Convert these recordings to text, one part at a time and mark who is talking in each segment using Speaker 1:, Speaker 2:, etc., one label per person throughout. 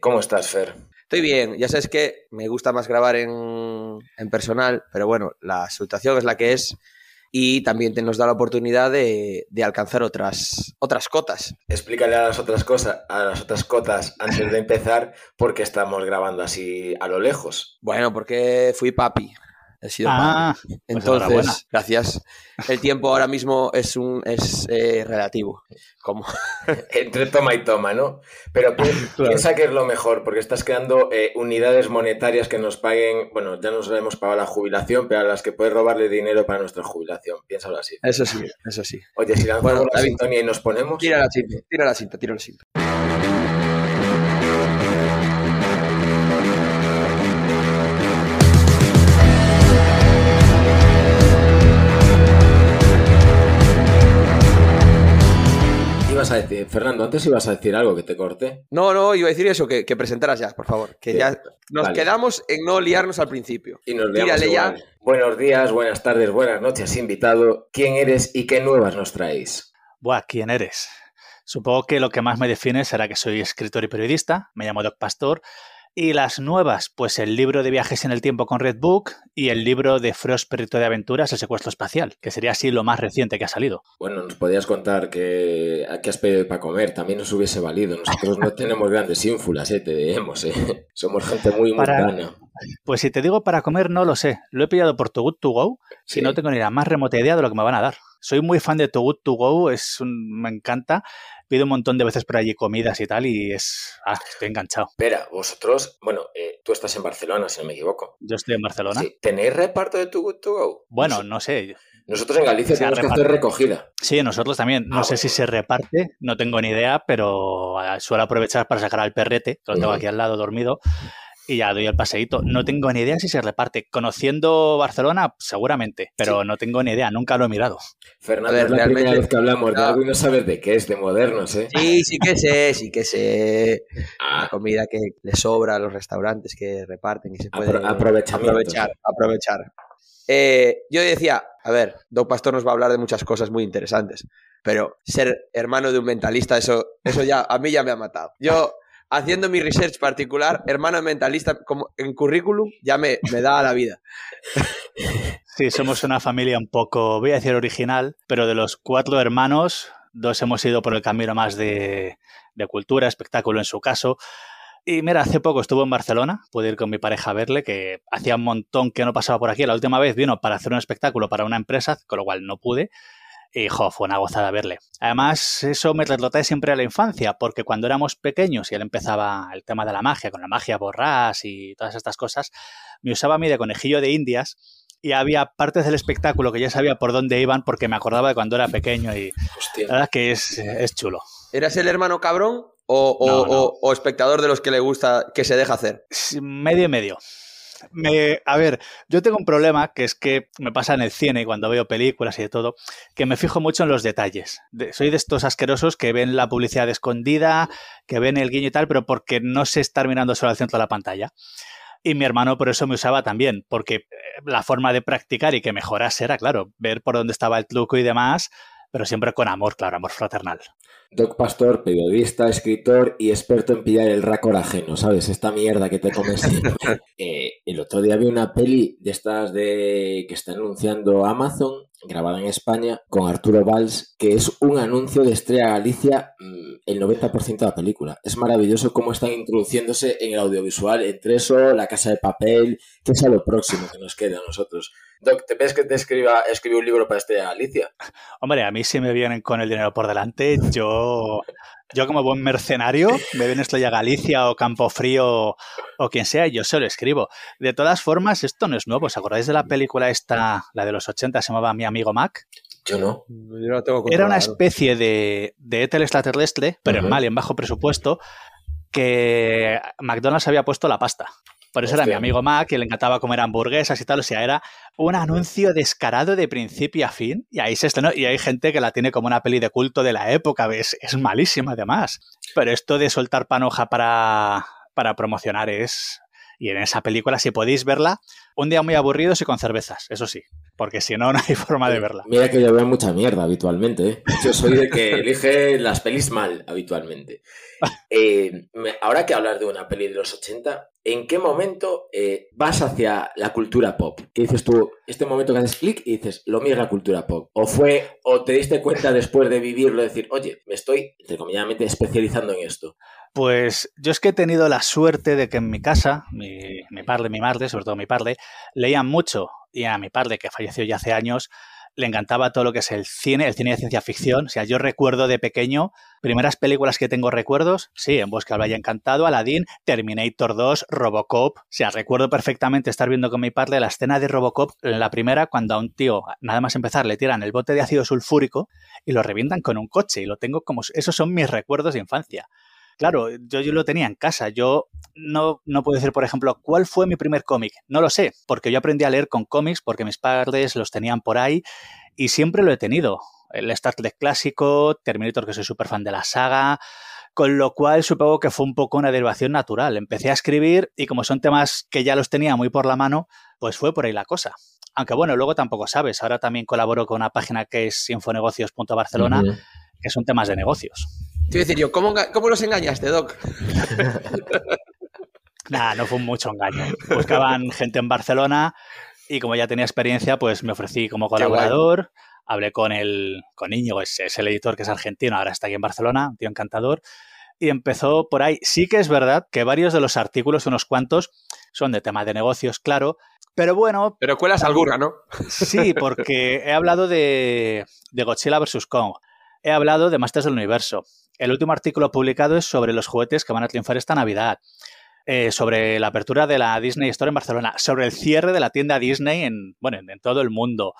Speaker 1: ¿Cómo estás, Fer?
Speaker 2: Estoy bien, ya sabes que me gusta más grabar en, en personal, pero bueno, la situación es la que es y también te nos da la oportunidad de, de, alcanzar otras, otras cotas.
Speaker 1: Explícale a las otras cosas, a las otras cotas antes de empezar por qué estamos grabando así a lo lejos.
Speaker 2: Bueno, porque fui papi. He sido ah. Pues Entonces, pues gracias. El tiempo ahora mismo es un es eh, relativo. Como
Speaker 1: entre toma y toma, ¿no? Pero piensa que es lo mejor, porque estás creando eh, unidades monetarias que nos paguen, bueno, ya nos hemos pagado la jubilación, pero a las que puedes robarle dinero para nuestra jubilación. Piénsalo así.
Speaker 2: Eso sí, eso sí.
Speaker 1: Oye, si lanzamos bueno, la sintonía y nos ponemos.
Speaker 2: Tira la cinta, tira la cinta, tira la cinta.
Speaker 1: A decir? Fernando, antes ibas a decir algo que te corté.
Speaker 2: No, no, iba a decir eso, que, presentaras ya, por favor. Que ya nos quedamos en no liarnos al principio.
Speaker 1: Y nos ya. Buenos días, buenas tardes, buenas noches, invitado. ¿Quién eres y qué nuevas nos traéis?
Speaker 3: Buah, ¿quién eres? Supongo que lo que más me define será que soy escritor y periodista, me llamo Doc Pastor y las nuevas, pues el libro de viajes en el tiempo con Redbook y el libro de Frost Perrito de Aventuras, El secuestro espacial, que sería así lo más reciente que ha salido.
Speaker 1: Bueno, nos podías contar que a qué has pedido para comer, también nos hubiese valido. Nosotros no tenemos grandes ínfulas, ¿eh? te debemos, ¿eh? Somos gente muy para...
Speaker 3: Pues si te digo para comer, no lo sé. Lo he pillado por Too Good To Go y no tengo ni la más remota idea de lo que me van a dar. Soy muy fan de Too Good To Go, es un... me encanta pido un montón de veces por allí comidas y tal y es... Ah, estoy enganchado.
Speaker 1: Espera, vosotros, bueno, eh, tú estás en Barcelona, si no me equivoco.
Speaker 3: Yo estoy en Barcelona. Sí.
Speaker 1: ¿Tenéis reparto de Too Good To Go?
Speaker 3: Bueno, no sé.
Speaker 1: Nosotros en Galicia tenemos que hacer recogida.
Speaker 3: Sí, nosotros también. No ah, sé si se reparte, no tengo ni idea, pero ah, suelo aprovechar para sacar al perrete, que lo tengo aquí al lado dormido, y ya doy el paseíto. No tengo ni idea si se reparte. Conociendo Barcelona, seguramente, pero no tengo ni idea, nunca lo he mirado.
Speaker 1: Fernando, es la primera vez que hablamos de algo y no sabes de qué es, de modernos, ¿eh?
Speaker 2: Sí, sí que sé, sí que sé. La comida que le sobra a los restaurantes que reparten y se puede
Speaker 1: aprovechar.
Speaker 2: Aprovechar, eh, yo decía, a ver, Doc Pastor nos va a hablar de muchas cosas muy interesantes, pero ser hermano de un mentalista, eso, eso ya a mí ya me ha matado. Yo haciendo mi research particular, hermano mentalista como en currículum, ya me, me da a la vida.
Speaker 3: Sí, somos una familia un poco, voy a decir original, pero de los cuatro hermanos, dos hemos ido por el camino más de, de cultura, espectáculo en su caso. Y mira, hace poco estuvo en Barcelona, pude ir con mi pareja a verle, que hacía un montón que no pasaba por aquí. La última vez vino para hacer un espectáculo para una empresa, con lo cual no pude. Y jo, fue una gozada verle. Además, eso me retrotrae siempre a la infancia, porque cuando éramos pequeños y él empezaba el tema de la magia, con la magia borrás y todas estas cosas, me usaba a mí de conejillo de indias y había partes del espectáculo que ya sabía por dónde iban porque me acordaba de cuando era pequeño y la verdad que es, es chulo.
Speaker 2: ¿Eras el hermano cabrón o, o, o, espectador de los que le gusta que se deja hacer?
Speaker 3: Medio y medio. Me, a ver, yo tengo un problema que es que me pasa en el cine cuando veo películas y de todo, que me fijo mucho en los detalles. soy de estos asquerosos que ven la publicidad escondida, que ven el guiño y tal, pero porque no sé estar mirando solo al centro de la pantalla. Y mi hermano por eso me usaba también, porque eh, la forma de practicar y que mejorase era, claro, ver por dónde estaba el truco y demás, pero siempre con amor, claro, amor fraternal.
Speaker 1: Doc Pastor, periodista, escritor y experto en pillar el racor ajeno, ¿sabes? Esta mierda que te comes. eh, el otro día vi una peli de estas de que está anunciando Amazon, grabada en España, con Arturo Valls, que es un anuncio de Estrella Galicia mm, el 90% de la película. Es maravilloso cómo están introduciéndose en el audiovisual, entre eso, La Casa de Papel, que es a lo próximo que nos queda a nosotros. Doc, ¿te ves que te escriba, escribe un libro para este Alicia?
Speaker 3: Hombre, a mí si me vienen con el dinero por delante, yo, yo como buen mercenario, me ven esto ya Galicia o Campo Frío o quien sea, yo se lo escribo. De todas formas, esto no es nuevo. ¿Os acordáis de la película esta, la de los 80, se llamaba Mi amigo Mac?
Speaker 1: Yo no.
Speaker 3: Era una especie de, de Ethel extraterrestre, pero en mal y en bajo presupuesto, que McDonald's había puesto la pasta. Por eso era mi amigo Mac, y le encantaba comer hamburguesas y tal. O sea, era un anuncio descarado de principio a fin. Y ahí se estrenó. Y hay gente que la tiene como una peli de culto de la época. Es, es malísima, además. Pero esto de soltar panoja para, para promocionar es. Y en esa película, si podéis verla, un día muy aburrido y con cervezas, eso sí. Porque si no, no hay forma de verla.
Speaker 1: Mira que yo veo mucha mierda habitualmente. ¿eh? Yo soy de que elige las pelis mal habitualmente. Eh, ahora que hablas de una peli de los 80, ¿en qué momento eh, vas hacia la cultura pop? ¿Qué dices tú? Este momento que haces clic y dices, lo mío es la cultura pop. ¿O fue, o te diste cuenta después de vivirlo, decir, oye, me estoy, entre comillas, especializando en esto?
Speaker 3: Pues yo es que he tenido la suerte de que en mi casa, mi, mi padre, mi madre, sobre todo mi padre, leían mucho. Y a mi padre, que falleció ya hace años, le encantaba todo lo que es el cine, el cine de ciencia ficción. O sea, yo recuerdo de pequeño, primeras películas que tengo recuerdos, sí, En Bosque al Valle Encantado, Aladdin, Terminator 2, Robocop. O sea, recuerdo perfectamente estar viendo con mi padre la escena de Robocop, la primera, cuando a un tío, nada más empezar, le tiran el bote de ácido sulfúrico y lo revientan con un coche. Y lo tengo como... Esos son mis recuerdos de infancia. Claro, yo, yo lo tenía en casa. Yo no, no puedo decir, por ejemplo, cuál fue mi primer cómic. No lo sé, porque yo aprendí a leer con cómics porque mis padres los tenían por ahí y siempre lo he tenido. El Star Trek clásico, Terminator, que soy súper fan de la saga, con lo cual supongo que fue un poco una derivación natural. Empecé a escribir y como son temas que ya los tenía muy por la mano, pues fue por ahí la cosa. Aunque bueno, luego tampoco sabes. Ahora también colaboro con una página que es infonegocios.barcelona, que son temas de negocios.
Speaker 2: Te iba a decir yo, ¿cómo, los engañaste, Doc?
Speaker 3: Nada, no fue mucho engaño. Buscaban gente en Barcelona y como ya tenía experiencia, pues me ofrecí como colaborador. Hablé con el con Íñigo, es, es, el editor que es argentino, ahora está aquí en Barcelona, un tío encantador. Y empezó por ahí. Sí que es verdad que varios de los artículos, unos cuantos, son de tema de negocios, claro. Pero bueno.
Speaker 2: Pero cuelas alguna, ¿no?
Speaker 3: Sí, porque he hablado de, de Godzilla vs. Kong. He hablado de Masters del Universo. El último artículo publicado es sobre los juguetes que van a triunfar esta Navidad. Eh, sobre la apertura de la Disney Store en Barcelona, sobre el cierre de la tienda Disney en, bueno, en, todo el mundo.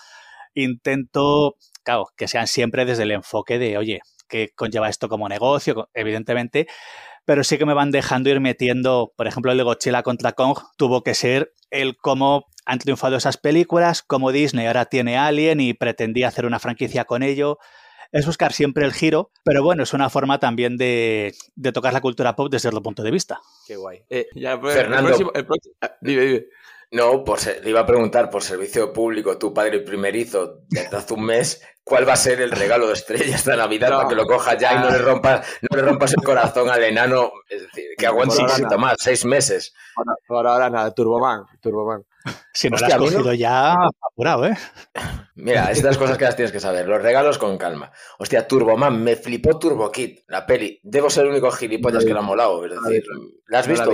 Speaker 3: Intento, claro, que sean siempre desde el enfoque de, oye, que conlleva esto como negocio, evidentemente, pero sí que me van dejando ir metiendo, por ejemplo, el de Godzilla contra Kong tuvo que ser el cómo han triunfado esas películas, cómo Disney ahora tiene Alien y pretendía hacer una franquicia con ello es buscar siempre el giro, pero bueno, es una forma también de, tocar la cultura pop desde otro punto de vista.
Speaker 2: Qué guay. Eh,
Speaker 1: pues, Fernando, ah, No, por le iba a preguntar por servicio público, tu padre primerizo, desde hace un mes, ¿cuál va a ser el regalo de estrella esta Navidad para que lo coja ya y no le rompas, no le rompas el corazón al enano? Es decir, que aguante un más, seis meses.
Speaker 2: Por, ahora nada, Turboman, Turboman.
Speaker 3: Si no lo has cogido ya apurado, ¿eh?
Speaker 1: Mira, estas cosas que las tienes que saber. Los regalos con calma. Hostia, Turboman, me flipó Turbo Kid, la peli. Debo ser el único gilipollas que la ha molado. Es decir, ¿la has visto?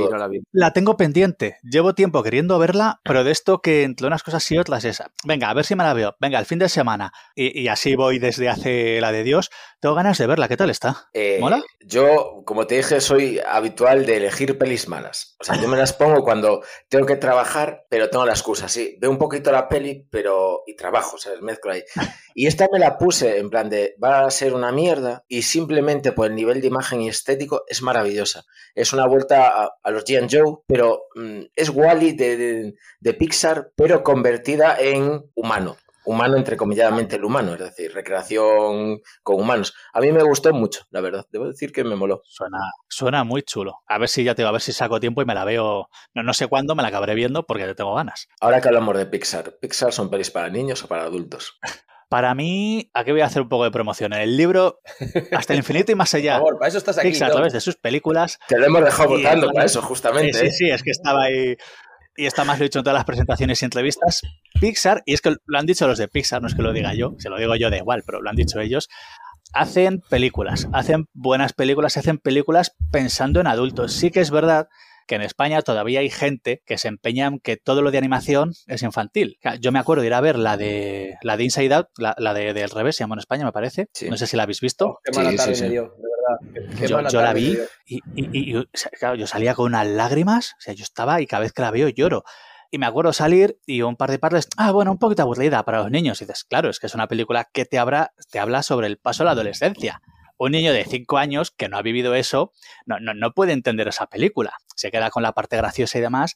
Speaker 3: la, tengo pendiente. Llevo tiempo queriendo verla, pero de esto que entre unas cosas y otras es, venga, a ver si me la veo. Venga, el fin de semana. Y, así voy desde hace la de Dios. Tengo ganas de verla. ¿Qué tal está?
Speaker 1: Eh, ¿Mola? Yo, como te dije, soy habitual de elegir pelis malas. O sea, yo me las pongo cuando tengo que trabajar, pero tengo la excusa. Sí, veo un poquito la peli, pero... y trabajo, ¿sabes? Mezclo ahí. Y esta me la puse en plan de, va a ser una mierda y simplemente por el nivel de imagen y estético es maravillosa. Es una vuelta a, los G Joe, pero mm, es Wally de, de, Pixar, pero convertida en humano humano entrecomilladamente el humano, es decir, recreación con humanos. A mí me gustó mucho, la verdad. Debo decir que me moló.
Speaker 3: Suena, suena muy chulo. A ver si ya te a ver si saco tiempo y me la veo. No, no sé cuándo, me la acabaré viendo porque tengo ganas.
Speaker 1: Ahora que hablamos de Pixar, ¿Pixar son pelis para niños o para adultos?
Speaker 3: Para mí, aquí voy a hacer un poco de promoción. El libro, hasta el infinito y más allá.
Speaker 2: Por favor, para eso estás aquí.
Speaker 3: Pixar, a través de sus películas.
Speaker 1: Te lo hemos dejado votando para eso, justamente.
Speaker 3: Sí, sí, sí, es que estaba ahí y está más lo he dicho en todas las presentaciones y entrevistas, Pixar, y es que lo han dicho los de Pixar, no es que lo diga yo, se lo digo yo de igual, pero lo han dicho ellos, hacen películas, hacen buenas películas, hacen películas pensando en adultos. Sí que es verdad que en España todavía hay gente que se empeña en que todo lo de animación es infantil. Yo me acuerdo de ir a ver la de la de Inside Out, la, de del revés, se llama en España, me parece. No sé si la habéis visto.
Speaker 2: Oh, qué mala tarde me dio,
Speaker 3: yo, la vi y, yo salía con unas lágrimas, o sea, yo estaba y cada vez que la veo lloro. Y me acuerdo salir y un par de partes, ah, bueno, un poquito aburrida para los niños. Y dices, claro, es que es una película que te, te habla sobre el paso a la adolescencia un niño de 5 años que no ha vivido eso no, no, no, puede entender esa película. Se queda con la parte graciosa y demás.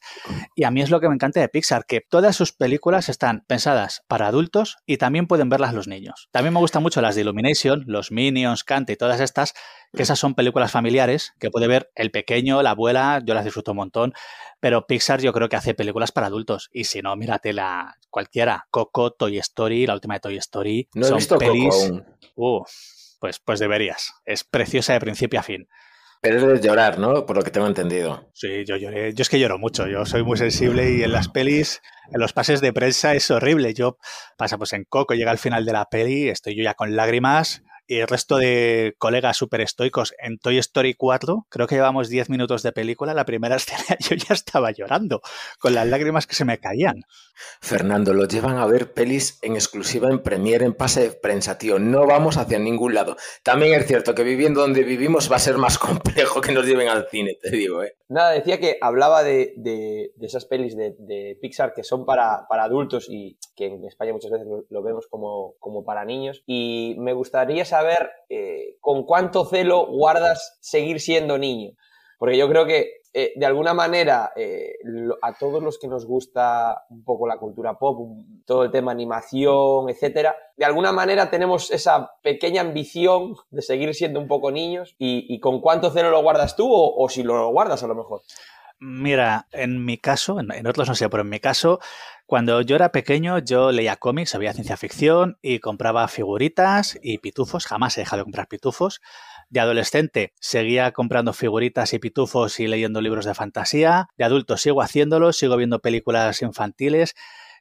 Speaker 3: Y a mí es lo que me encanta de Pixar, que todas sus películas están pensadas para adultos y también pueden verlas los niños. También me gustan mucho las de Illumination, los Minions, Cante y todas estas, que esas son películas familiares que puede ver el pequeño, la abuela, yo las disfruto un montón. Pero Pixar yo creo que hace películas para adultos. Y si no, mírate la cualquiera. Coco, Toy Story, la última de Toy Story.
Speaker 1: No he visto
Speaker 3: pelis.
Speaker 1: Coco aún.
Speaker 3: Uh, pues, pues deberías. Es preciosa de principio a fin.
Speaker 1: Pero es de llorar, ¿no? Por lo que tengo entendido.
Speaker 3: Sí, yo lloré. Yo es que lloro mucho. Yo soy muy sensible y en las pelis, en los pases de prensa es horrible. Yo pasa pues en Coco, llega al final de la peli, estoy yo ya con lágrimas y el resto de colegas súper estoicos en Toy Story 4, creo que llevamos 10 minutos de película, la primera escena yo ya estaba llorando, con las lágrimas que se me caían.
Speaker 1: Fernando, lo llevan a ver pelis en exclusiva en Premiere, en pase de prensa, tío. No vamos hacia ningún lado. También es cierto que viviendo donde vivimos va a ser más complejo que nos lleven al cine, te digo, ¿eh?
Speaker 2: Nada, decía que hablaba de, de, de esas pelis de, de, Pixar que son para, para, adultos y que en España muchas veces lo, lo vemos como, como, para niños. Y me gustaría saber eh, con cuánto celo guardas seguir siendo niño. Porque yo creo que eh, de alguna manera eh, a todos los que nos gusta un poco la cultura pop, todo el tema animación, etcétera, de alguna manera tenemos esa pequeña ambición de seguir siendo un poco niños y, con cuánto celo lo guardas tú o, si lo guardas a lo mejor.
Speaker 3: Mira, en mi caso, en, otros no sé, pero en mi caso, cuando yo era pequeño, yo leía cómics, había ciencia ficción y compraba figuritas y pitufos. Jamás he dejado de comprar pitufos. De adolescente seguía comprando figuritas y pitufos y leyendo libros de fantasía. De adulto sigo haciéndolo, sigo viendo películas infantiles.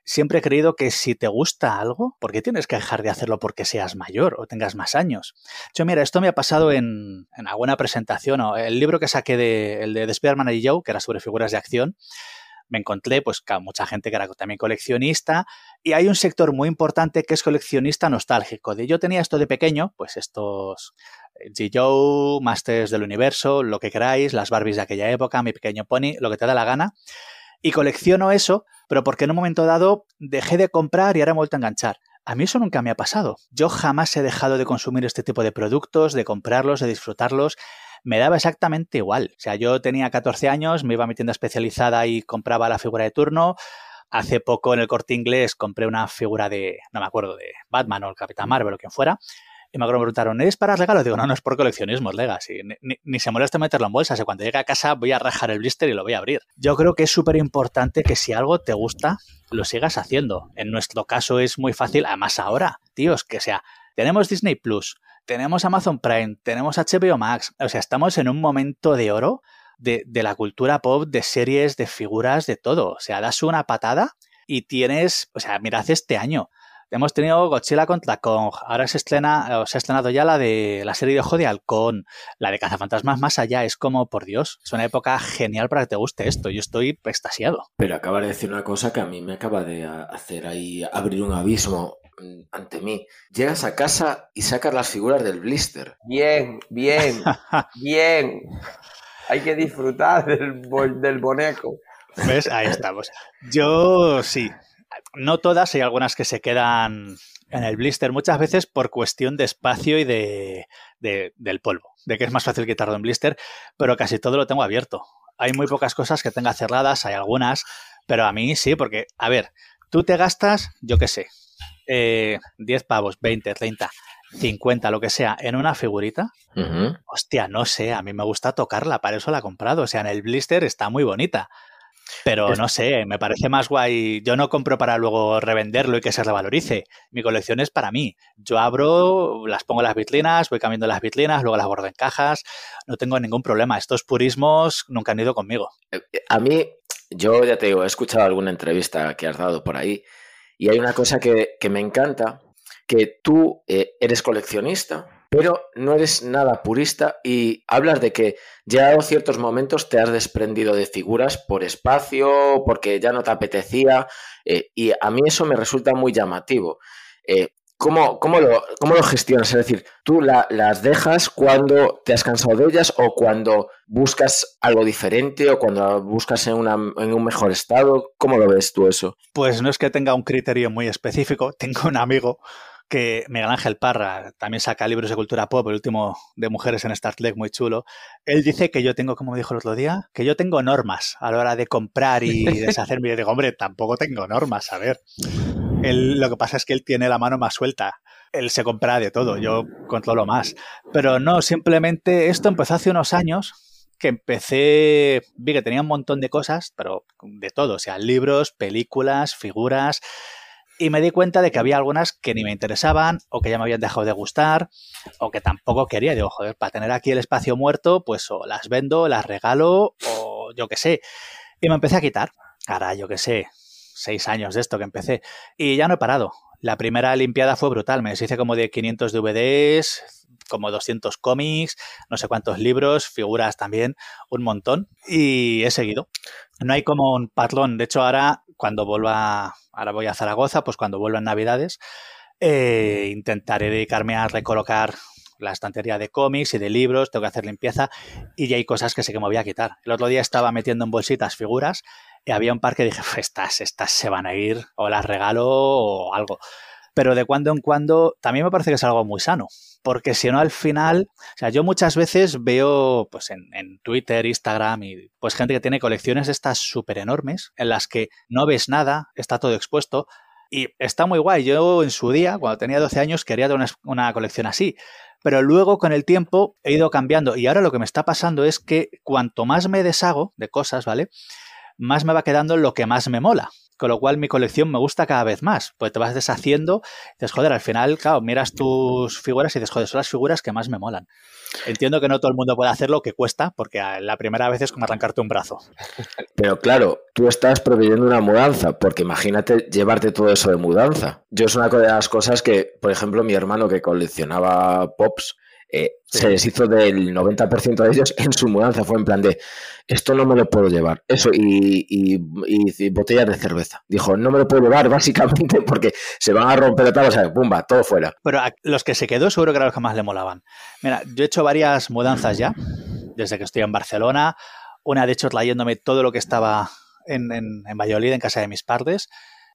Speaker 3: Siempre he creído que si te gusta algo, ¿por qué tienes que dejar de hacerlo porque seas mayor o tengas más años? Yo, mira, esto me ha pasado en, en alguna presentación o el libro que saqué de, el de Spider-Man y Joe, que era sobre figuras de acción me encontré pues que mucha gente que era también coleccionista y hay un sector muy importante que es coleccionista nostálgico. De yo tenía esto de pequeño, pues estos G. Joe, Masters del Universo, lo que queráis, las Barbies de aquella época, mi pequeño pony, lo que te da la gana. Y colecciono eso, pero porque en un momento dado dejé de comprar y ahora me he vuelto a enganchar. A mí eso nunca me ha pasado. Yo jamás he dejado de consumir este tipo de productos, de comprarlos, de disfrutarlos me daba exactamente igual. O sea, yo tenía 14 años, me iba a mi tienda especializada y compraba la figura de turno. Hace poco en el corte inglés compré una figura de, no me acuerdo, de Batman o el Capitán Marvel o quien fuera. Y me preguntaron, ¿es para regalo? Digo, no, no es por coleccionismo, es Legacy. Ni, ni, se molesta meterlo en bolsas. Y cuando llegue a casa voy a rajar el blister y lo voy a abrir. Yo creo que es súper importante que si algo te gusta, lo sigas haciendo. En nuestro caso es muy fácil, además ahora, tíos, que sea, tenemos Disney Plus, tenemos Amazon Prime, tenemos HBO Max, o sea, estamos en un momento de oro de, de, la cultura pop, de series, de figuras, de todo. O sea, das una patada y tienes, o sea, mirad este año. Hemos tenido Godzilla contra Kong, ahora se estrena, o se ha estrenado ya la de la serie de Ojo de Halcón, la de Cazafantasmas más allá, es como, por Dios, es una época genial para que te guste esto, yo estoy extasiado.
Speaker 1: Pero acaba de decir una cosa que a mí me acaba de hacer ahí abrir un abismo ante mí. Llegas a casa y sacas las figuras del blister.
Speaker 2: Bien, bien, bien. Hay que disfrutar del, del boneco.
Speaker 3: ¿Ves? Ahí estamos. Yo sí. No todas, hay algunas que se quedan en el blister muchas veces por cuestión de espacio y de, de, del polvo, de que es más fácil quitarlo en blister, pero casi todo lo tengo abierto. Hay muy pocas cosas que tenga cerradas, hay algunas, pero a mí sí, porque, a ver, tú te gastas, yo qué sé, eh, 10 pavos, 20, 30, 50, lo que sea, en una figurita, uh -huh. hostia, no sé, a mí me gusta tocarla, para eso la he comprado. O sea, en el blister está muy bonita. Pero no sé, me parece más guay. Yo no compro para luego revenderlo y que se revalorice. Mi colección es para mí. Yo abro, las pongo en las vitrinas, voy cambiando las vitrinas, luego las bordo en cajas. No tengo ningún problema. Estos purismos nunca han ido conmigo.
Speaker 1: A mí, yo ya te digo, he escuchado alguna entrevista que has dado por ahí y hay una cosa que, que me encanta, que tú eh, eres coleccionista, pero no eres nada purista y hablas de que ya ciertos momentos te has desprendido de figuras por espacio, porque ya no te apetecía, eh, y a mí eso me resulta muy llamativo. Eh, ¿cómo, cómo, lo, ¿Cómo lo gestionas? Es decir, ¿tú la, las dejas cuando te has cansado de ellas o cuando buscas algo diferente o cuando buscas en, una, en un mejor estado? ¿Cómo lo ves tú eso?
Speaker 3: Pues no es que tenga un criterio muy específico, tengo un amigo que Miguel Ángel Parra también saca libros de cultura pop, el último de mujeres en Star Trek, muy chulo. Él dice que yo tengo, como dijo el otro día, que yo tengo normas a la hora de comprar y deshacerme. Y yo digo, hombre, tampoco tengo normas, a ver. lo que pasa es que él tiene la mano más suelta. Él se compra de todo, yo controlo más. Pero no, simplemente esto empezó hace unos años que empecé, vi que tenía un montón de cosas, pero de todo, o sea, libros, películas, figuras, y me di cuenta de que había algunas que ni me interesaban o que ya me habían dejado de gustar o que tampoco quería. Digo, joder, para tener aquí el espacio muerto, pues o las vendo, las regalo o yo qué sé. Y me empecé a quitar. Ahora, yo qué sé, seis años de esto que empecé. Y ya no he parado. La primera limpiada fue brutal. Me deshice como de 500 DVDs, como 200 cómics, no sé cuántos libros, figuras también, un montón. Y he seguido. No hay como un patrón. De hecho, ahora, cuando vuelva, ahora voy a Zaragoza, pues cuando vuelva en Navidades, eh, intentaré dedicarme a recolocar la estantería de cómics y de libros, tengo que hacer limpieza y ya hay cosas que sé que me voy a quitar. El otro día estaba metiendo en bolsitas figuras y había un par que dije, estas, estas se van a ir o las regalo o algo pero de cuando en cuando también me parece que es algo muy sano, porque si no al final, o sea, yo muchas veces veo pues en, Twitter, Instagram y pues gente que tiene colecciones estas súper enormes en las que no ves nada, está todo expuesto y está muy guay. Yo en su día, cuando tenía 12 años, quería tener una, una colección así. Pero luego con el tiempo he ido cambiando y ahora lo que me está pasando es que cuanto más me deshago de cosas, ¿vale? Más me va quedando lo que más me mola con lo cual mi colección me gusta cada vez más, pues te vas deshaciendo, dices, joder, al final, claro, miras tus figuras y dices, joder, son las figuras que más me molan. Entiendo que no todo el mundo puede hacerlo, que cuesta, porque la primera vez es como arrancarte un brazo.
Speaker 1: Pero claro, tú estás previendo una mudanza, porque imagínate llevarte todo eso de mudanza. Yo es una de las cosas que, por ejemplo, mi hermano que coleccionaba pops, eh, se deshizo del 90% de ellos en su mudanza. Fue en plan de, esto no me lo puedo llevar. Eso, y, y, botellas de cerveza. Dijo, no me lo puedo llevar básicamente porque se van a romper tal, o sea, pumba, todo fuera.
Speaker 3: Pero los que se quedó seguro que eran los que más le molaban. Mira, yo he hecho varias mudanzas ya, desde que estoy en Barcelona. Una, de hecho, trayéndome todo lo que estaba en, en, en Valladolid, en casa de mis padres.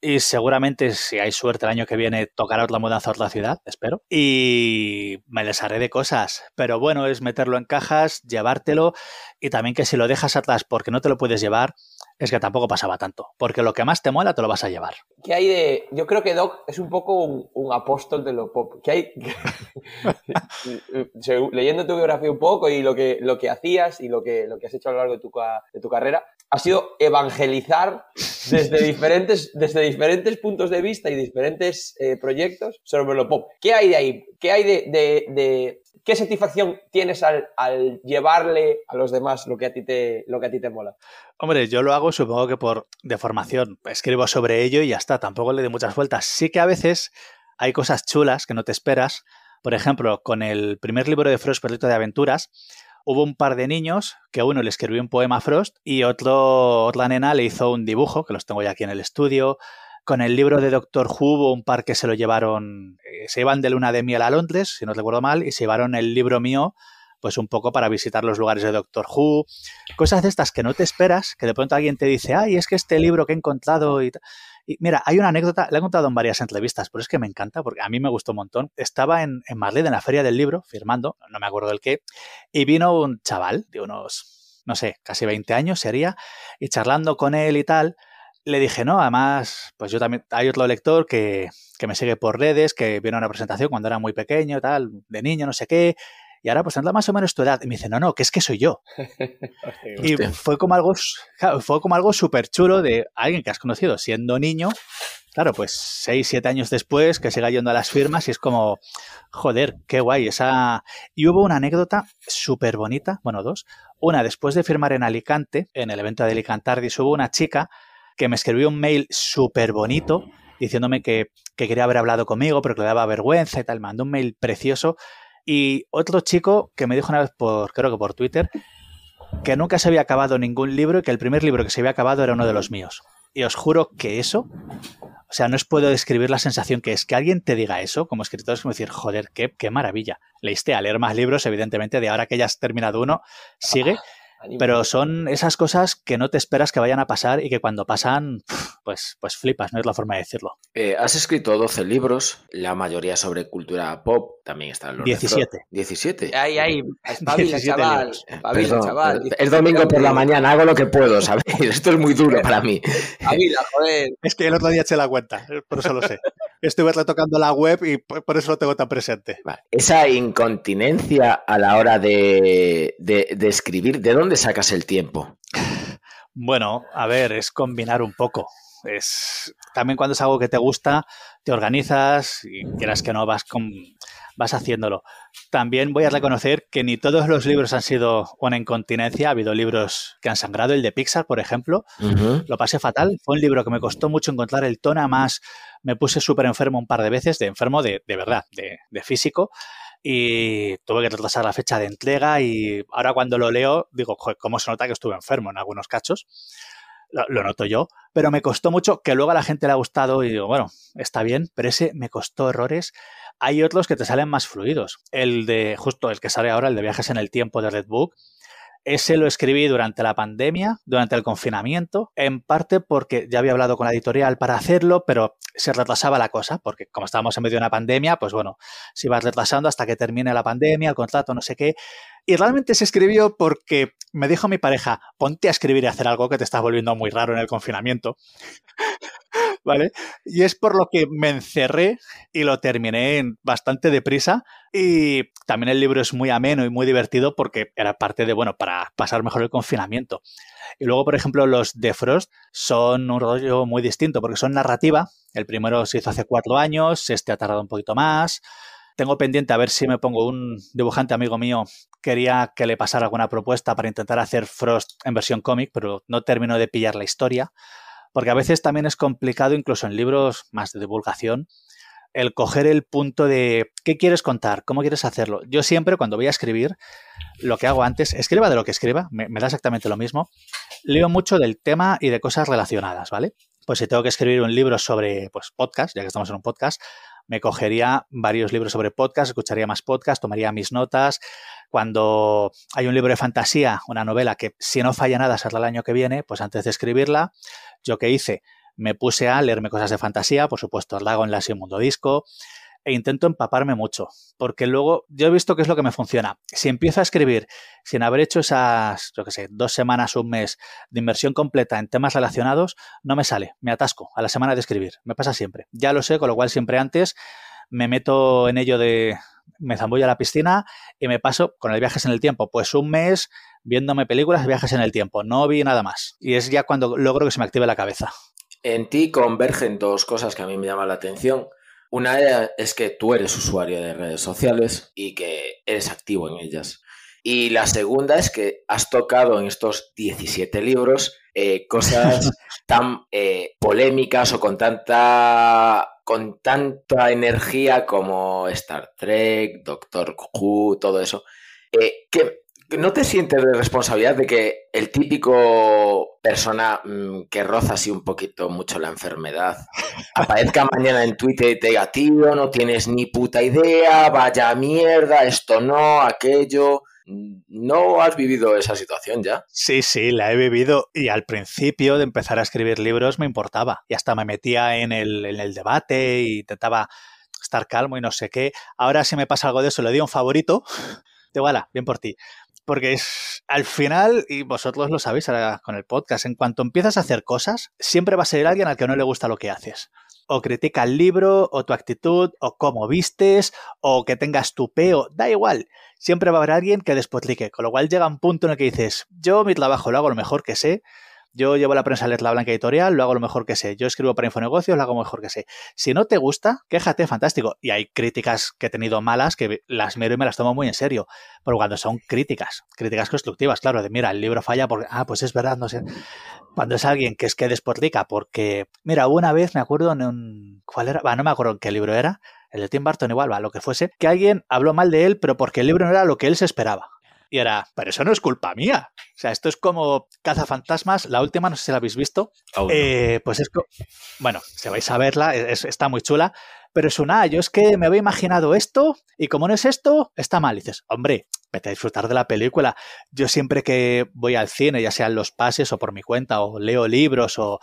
Speaker 3: Y seguramente, si hay suerte, el año que viene tocará otra mudanza a otra ciudad, espero. Y me les haré de cosas. Pero bueno, es meterlo en cajas, llevártelo y también que si lo dejas atrás porque no te lo puedes llevar, es que tampoco pasaba tanto. Porque lo que más te mola te lo vas a llevar.
Speaker 2: ¿Qué hay de.? Yo creo que Doc es un poco un, apóstol de lo pop. ¿Qué hay? Leyendo tu biografía un poco y lo que, lo que hacías y lo que, lo que has hecho a lo largo de tu, de tu carrera, ha sido evangelizar desde diferentes, desde diferentes puntos de vista y diferentes eh, proyectos sobre lo pop. ¿Qué hay de ahí? ¿Qué hay de, qué satisfacción tienes al, llevarle a los demás lo que a ti te, lo que a ti te mola?
Speaker 3: Hombre, yo lo hago supongo que por de formación. Escribo sobre ello y ya está. Tampoco le doy muchas vueltas. Sí que a veces hay cosas chulas que no te esperas. Por ejemplo, con el primer libro de Frost, Perrito de Aventuras, hubo un par de niños que uno le escribió un poema a Frost y otro, otra nena le hizo un dibujo, que los tengo ya aquí en el estudio. Con el libro de Doctor Who hubo un par que se lo llevaron, eh, se iban de luna de miel a Londres, si no recuerdo mal, y se llevaron el libro mío, pues un poco para visitar los lugares de Doctor Who. Cosas de estas que no te esperas, que de pronto alguien te dice, ay, es que este libro que he encontrado y y mira, hay una anécdota, la he contado en varias entrevistas, pero es que me encanta porque a mí me gustó un montón. Estaba en, en en la feria del libro, firmando, no me acuerdo del qué, y vino un chaval de unos, no sé, casi 20 años sería, y charlando con él y tal, le dije, no, además, pues yo también, hay otro lector que, que me sigue por redes, que vino a una presentación cuando era muy pequeño, tal, de niño, no sé qué, y ahora pues anda más o menos tu edad. Y me dice, no, no, que es que soy yo. y fue como algo, fue como algo súper chulo de alguien que has conocido siendo niño. Claro, pues seis, siete años después, que siga yendo a las firmas y es como, joder, qué guay. Esa... Y hubo una anécdota súper bonita, bueno, dos. Una, después de firmar en Alicante, en el evento de Alicantardis, hubo una chica que me escribió un mail súper bonito diciéndome que, que, quería haber hablado conmigo, pero que le daba vergüenza y tal. Me mandó un mail precioso y otro chico que me dijo una vez por, creo que por Twitter, que nunca se había acabado ningún libro y que el primer libro que se había acabado era uno de los míos. Y os juro que eso, o sea, no os puedo describir la sensación que es que alguien te diga eso como escritor, es como decir, joder, qué, qué maravilla. Leíste a leer más libros, evidentemente, de ahora que ya has terminado uno, sigue. Pero son esas cosas que no te esperas que vayan a pasar y que cuando pasan pues, pues flipas, no es la forma de decirlo.
Speaker 1: Eh, has escrito 12 libros, la mayoría sobre cultura pop, también están los
Speaker 3: 17.
Speaker 1: 17.
Speaker 2: Ahí, ahí, espabila, chaval. Espabila,
Speaker 1: Perdón,
Speaker 2: chaval.
Speaker 1: Es domingo por la mañana, hago lo que puedo, ¿sabes? Esto es muy duro para mí.
Speaker 2: Espabila, joder.
Speaker 3: Es que el otro día eché la cuenta, por eso lo sé. Estuve retocando la web y por eso lo tengo tan presente.
Speaker 1: Vale. Esa incontinencia a la hora de, de- de escribir, ¿de dónde sacas el tiempo?
Speaker 3: Bueno, a ver, es combinar un poco. Es también cuando es algo que te gusta, te organizas y quieras que no vas con, vas haciéndolo. También voy a reconocer que ni todos los libros han sido una incontinencia. Ha habido libros que han sangrado. El de Pixar, por ejemplo, lo pasé fatal. Fue un libro que me costó mucho encontrar el tono. Además, me puse súper enfermo un par de veces, de enfermo de, de verdad, de, de físico. Y tuve que retrasar la fecha de entrega. Y ahora cuando lo leo, digo, "Joder, ¿cómo se nota que estuve enfermo en algunos cachos? Lo, noto yo. Pero me costó mucho que luego a la gente le ha gustado. Y digo, bueno, está bien, pero ese me costó errores. Hay otros que te salen más fluidos. El de, justo el que sale ahora, el de viajes en el tiempo de Redbook. Ese lo escribí durante la pandemia, durante el confinamiento, en parte porque ya había hablado con la editorial para hacerlo, pero se retrasaba la cosa, porque como estábamos en medio de una pandemia, pues bueno, se iba retrasando hasta que termine la pandemia, el contrato, no sé qué. Y realmente se escribió porque me dijo mi pareja, ponte a escribir y hacer algo que te estás volviendo muy raro en el confinamiento. ¿Vale? Y es por lo que me encerré y lo terminé bastante deprisa. Y también el libro es muy ameno y muy divertido porque era parte de, bueno, para pasar mejor el confinamiento. Y luego, por ejemplo, los de Frost son un rollo muy distinto porque son narrativa. El primero se hizo hace cuatro años, este ha tardado un poquito más. Tengo pendiente a ver si me pongo un dibujante amigo mío. Quería que le pasara alguna propuesta para intentar hacer Frost en versión cómic, pero no termino de pillar la historia. Porque a veces también es complicado, incluso en libros más de divulgación, el coger el punto de qué quieres contar, cómo quieres hacerlo. Yo siempre, cuando voy a escribir, lo que hago antes, escriba de lo que escriba, me, da exactamente lo mismo. Leo mucho del tema y de cosas relacionadas, ¿vale? Pues si tengo que escribir un libro sobre pues, podcast, ya que estamos en un podcast, me cogería varios libros sobre podcast, escucharía más podcast, tomaría mis notas. Cuando hay un libro de fantasía, una novela que si no falla nada será el año que viene, pues antes de escribirla, yo qué hice, me puse a leerme cosas de fantasía, por supuesto, Lago en la Mundo Disco, e intento empaparme mucho, porque luego yo he visto qué es lo que me funciona. Si empiezo a escribir sin haber hecho esas, yo qué sé, dos semanas, un mes de inversión completa en temas relacionados, no me sale, me atasco a la semana de escribir, me pasa siempre. Ya lo sé, con lo cual siempre antes me meto en ello de, me zambullo a la piscina y me paso con el viajes en el tiempo, pues un mes viéndome películas de viajes en el tiempo, no vi nada más. Y es ya cuando logro que se me active la cabeza.
Speaker 1: En ti convergen dos cosas que a mí me llaman la atención. Una es que tú eres usuario de redes sociales y que eres activo en ellas. Y la segunda es que has tocado en estos 17 libros eh, cosas tan eh, polémicas o con tanta, con tanta energía como Star Trek, Doctor Who, todo eso. Eh, que ¿No te sientes de responsabilidad de que el típico persona mmm, que roza así un poquito mucho la enfermedad aparezca mañana en Twitter y te diga, tío, no tienes ni puta idea, vaya mierda, esto no, aquello? ¿No has vivido esa situación ya?
Speaker 3: Sí, sí, la he vivido y al principio de empezar a escribir libros me importaba y hasta me metía en el, en el debate y intentaba estar calmo y no sé qué. Ahora si me pasa algo de eso le doy un favorito, de voilà, bien por ti. Porque es, al final, y vosotros lo sabéis ahora con el podcast, en cuanto empiezas a hacer cosas, siempre va a ser alguien al que no le gusta lo que haces. O critica el libro, o tu actitud, o cómo vistes, o que tengas tu peo, da igual. Siempre va a haber alguien que despotrique, con lo cual llega un punto en el que dices, yo mi trabajo lo hago lo mejor que sé, yo llevo la prensa a leer la blanca editorial, lo hago lo mejor que sé. Yo escribo para Infonegocios, lo hago mejor que sé. Si no te gusta, quéjate, fantástico. Y hay críticas que he tenido malas que las miro y me las tomo muy en serio. Pero cuando son críticas, críticas constructivas, claro, de mira, el libro falla porque, ah, pues es verdad, no sé. Cuando es alguien que es que despotrica porque, mira, una vez me acuerdo en un, ¿cuál era? No me acuerdo en qué libro era. El de Tim Burton igual, va, lo que fuese, que alguien habló mal de él, pero porque el libro no era lo que él se esperaba. Y era, pero eso no es culpa mía. O sea, esto es como Cazafantasmas, la última, no sé si la habéis visto.
Speaker 1: Oh, no.
Speaker 3: eh, pues es, bueno, si vais a verla, es, está muy chula. Pero es una, yo es que me había imaginado esto y como no es esto, está mal. Y dices, hombre, vete a disfrutar de la película. Yo siempre que voy al cine, ya sean los pases o por mi cuenta, o leo libros o,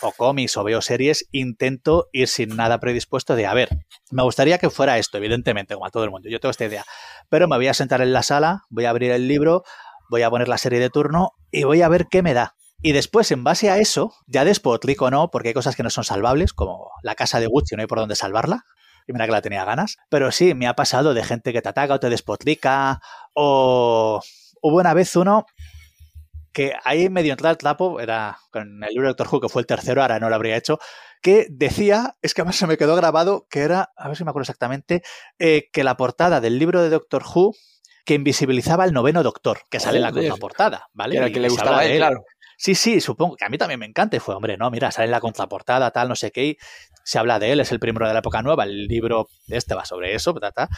Speaker 3: o cómics o veo series, intento ir sin nada predispuesto de, a ver, me gustaría que fuera esto, evidentemente, como a todo el mundo. Yo tengo esta idea. Pero me voy a sentar en la sala, voy a abrir el libro, voy a poner la serie de turno y voy a ver qué me da. Y después, en base a eso, ya despotrico o no, porque hay cosas que no son salvables, como la casa de Gucci, no hay por dónde salvarla. Y mira que la tenía ganas. Pero sí, me ha pasado de gente que te ataca o te despotrica. O hubo una vez uno que ahí medio entrada el trapo, era con el libro de Doctor Who, que fue el tercero, ahora no lo habría hecho, que decía, es que además se me quedó grabado, que era, a ver si me acuerdo exactamente, eh, que la portada del libro de Doctor Who que invisibilizaba al noveno doctor, que sale en la contraportada, ¿vale?
Speaker 2: Era el que le gustaba a él, claro.
Speaker 3: Sí, sí, supongo que a mí también me encanta. Y fue, hombre, no, mira, sale en la contraportada, tal, no sé qué. Y se habla de él, es el primero de la época nueva. El libro este va sobre eso, ta,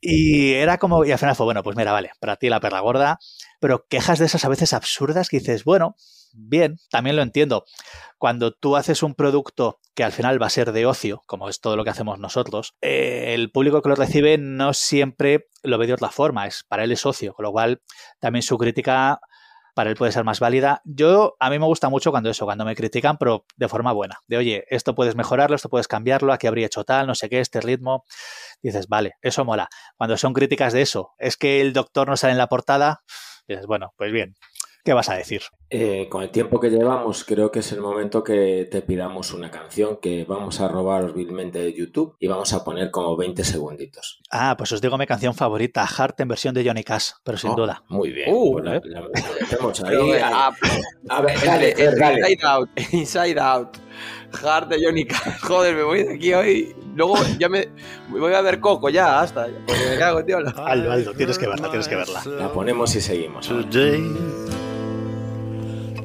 Speaker 3: Y era como, y al final fue, bueno, pues mira, vale, para ti la perra gorda, pero quejas de esas a veces absurdas que dices, bueno, bien, también lo entiendo. Cuando tú haces un producto que al final va a ser de ocio, como es todo lo que hacemos nosotros, eh, el público que lo recibe no siempre lo ve de otra forma, es para él es ocio, con lo cual también su crítica para él puede ser más válida. Yo, a mí me gusta mucho cuando eso, cuando me critican, pero de forma buena. De, oye, esto puedes mejorarlo, esto puedes cambiarlo, aquí habría hecho tal, no sé qué, este ritmo. Dices, vale, eso mola. Cuando son críticas de eso, es que el doctor no sale en la portada, dices, bueno, pues bien, ¿Qué vas a decir?
Speaker 1: Eh, con el tiempo que llevamos, creo que es el momento que te pidamos una canción que vamos a robar vilmente de YouTube y vamos a poner como 20 segunditos.
Speaker 3: Ah, pues os digo mi canción favorita, Heart en versión de Johnny Cash, pero sin
Speaker 1: Oh,
Speaker 3: duda.
Speaker 1: Muy bien.
Speaker 3: Uh,
Speaker 1: pues la-
Speaker 3: eh.
Speaker 1: la- la metemos ahí.
Speaker 2: Ah,
Speaker 1: A ver, dale, dale.
Speaker 2: Inside Out, Inside Out, Hard de Johnny Cash. Joder, me voy de aquí hoy. Luego ya me, me voy a ver Coco ya, hasta. Porque me cago, tío.
Speaker 3: Aldo, Aldo, tienes que verla, tienes que verla.
Speaker 1: La ponemos y seguimos.
Speaker 4: today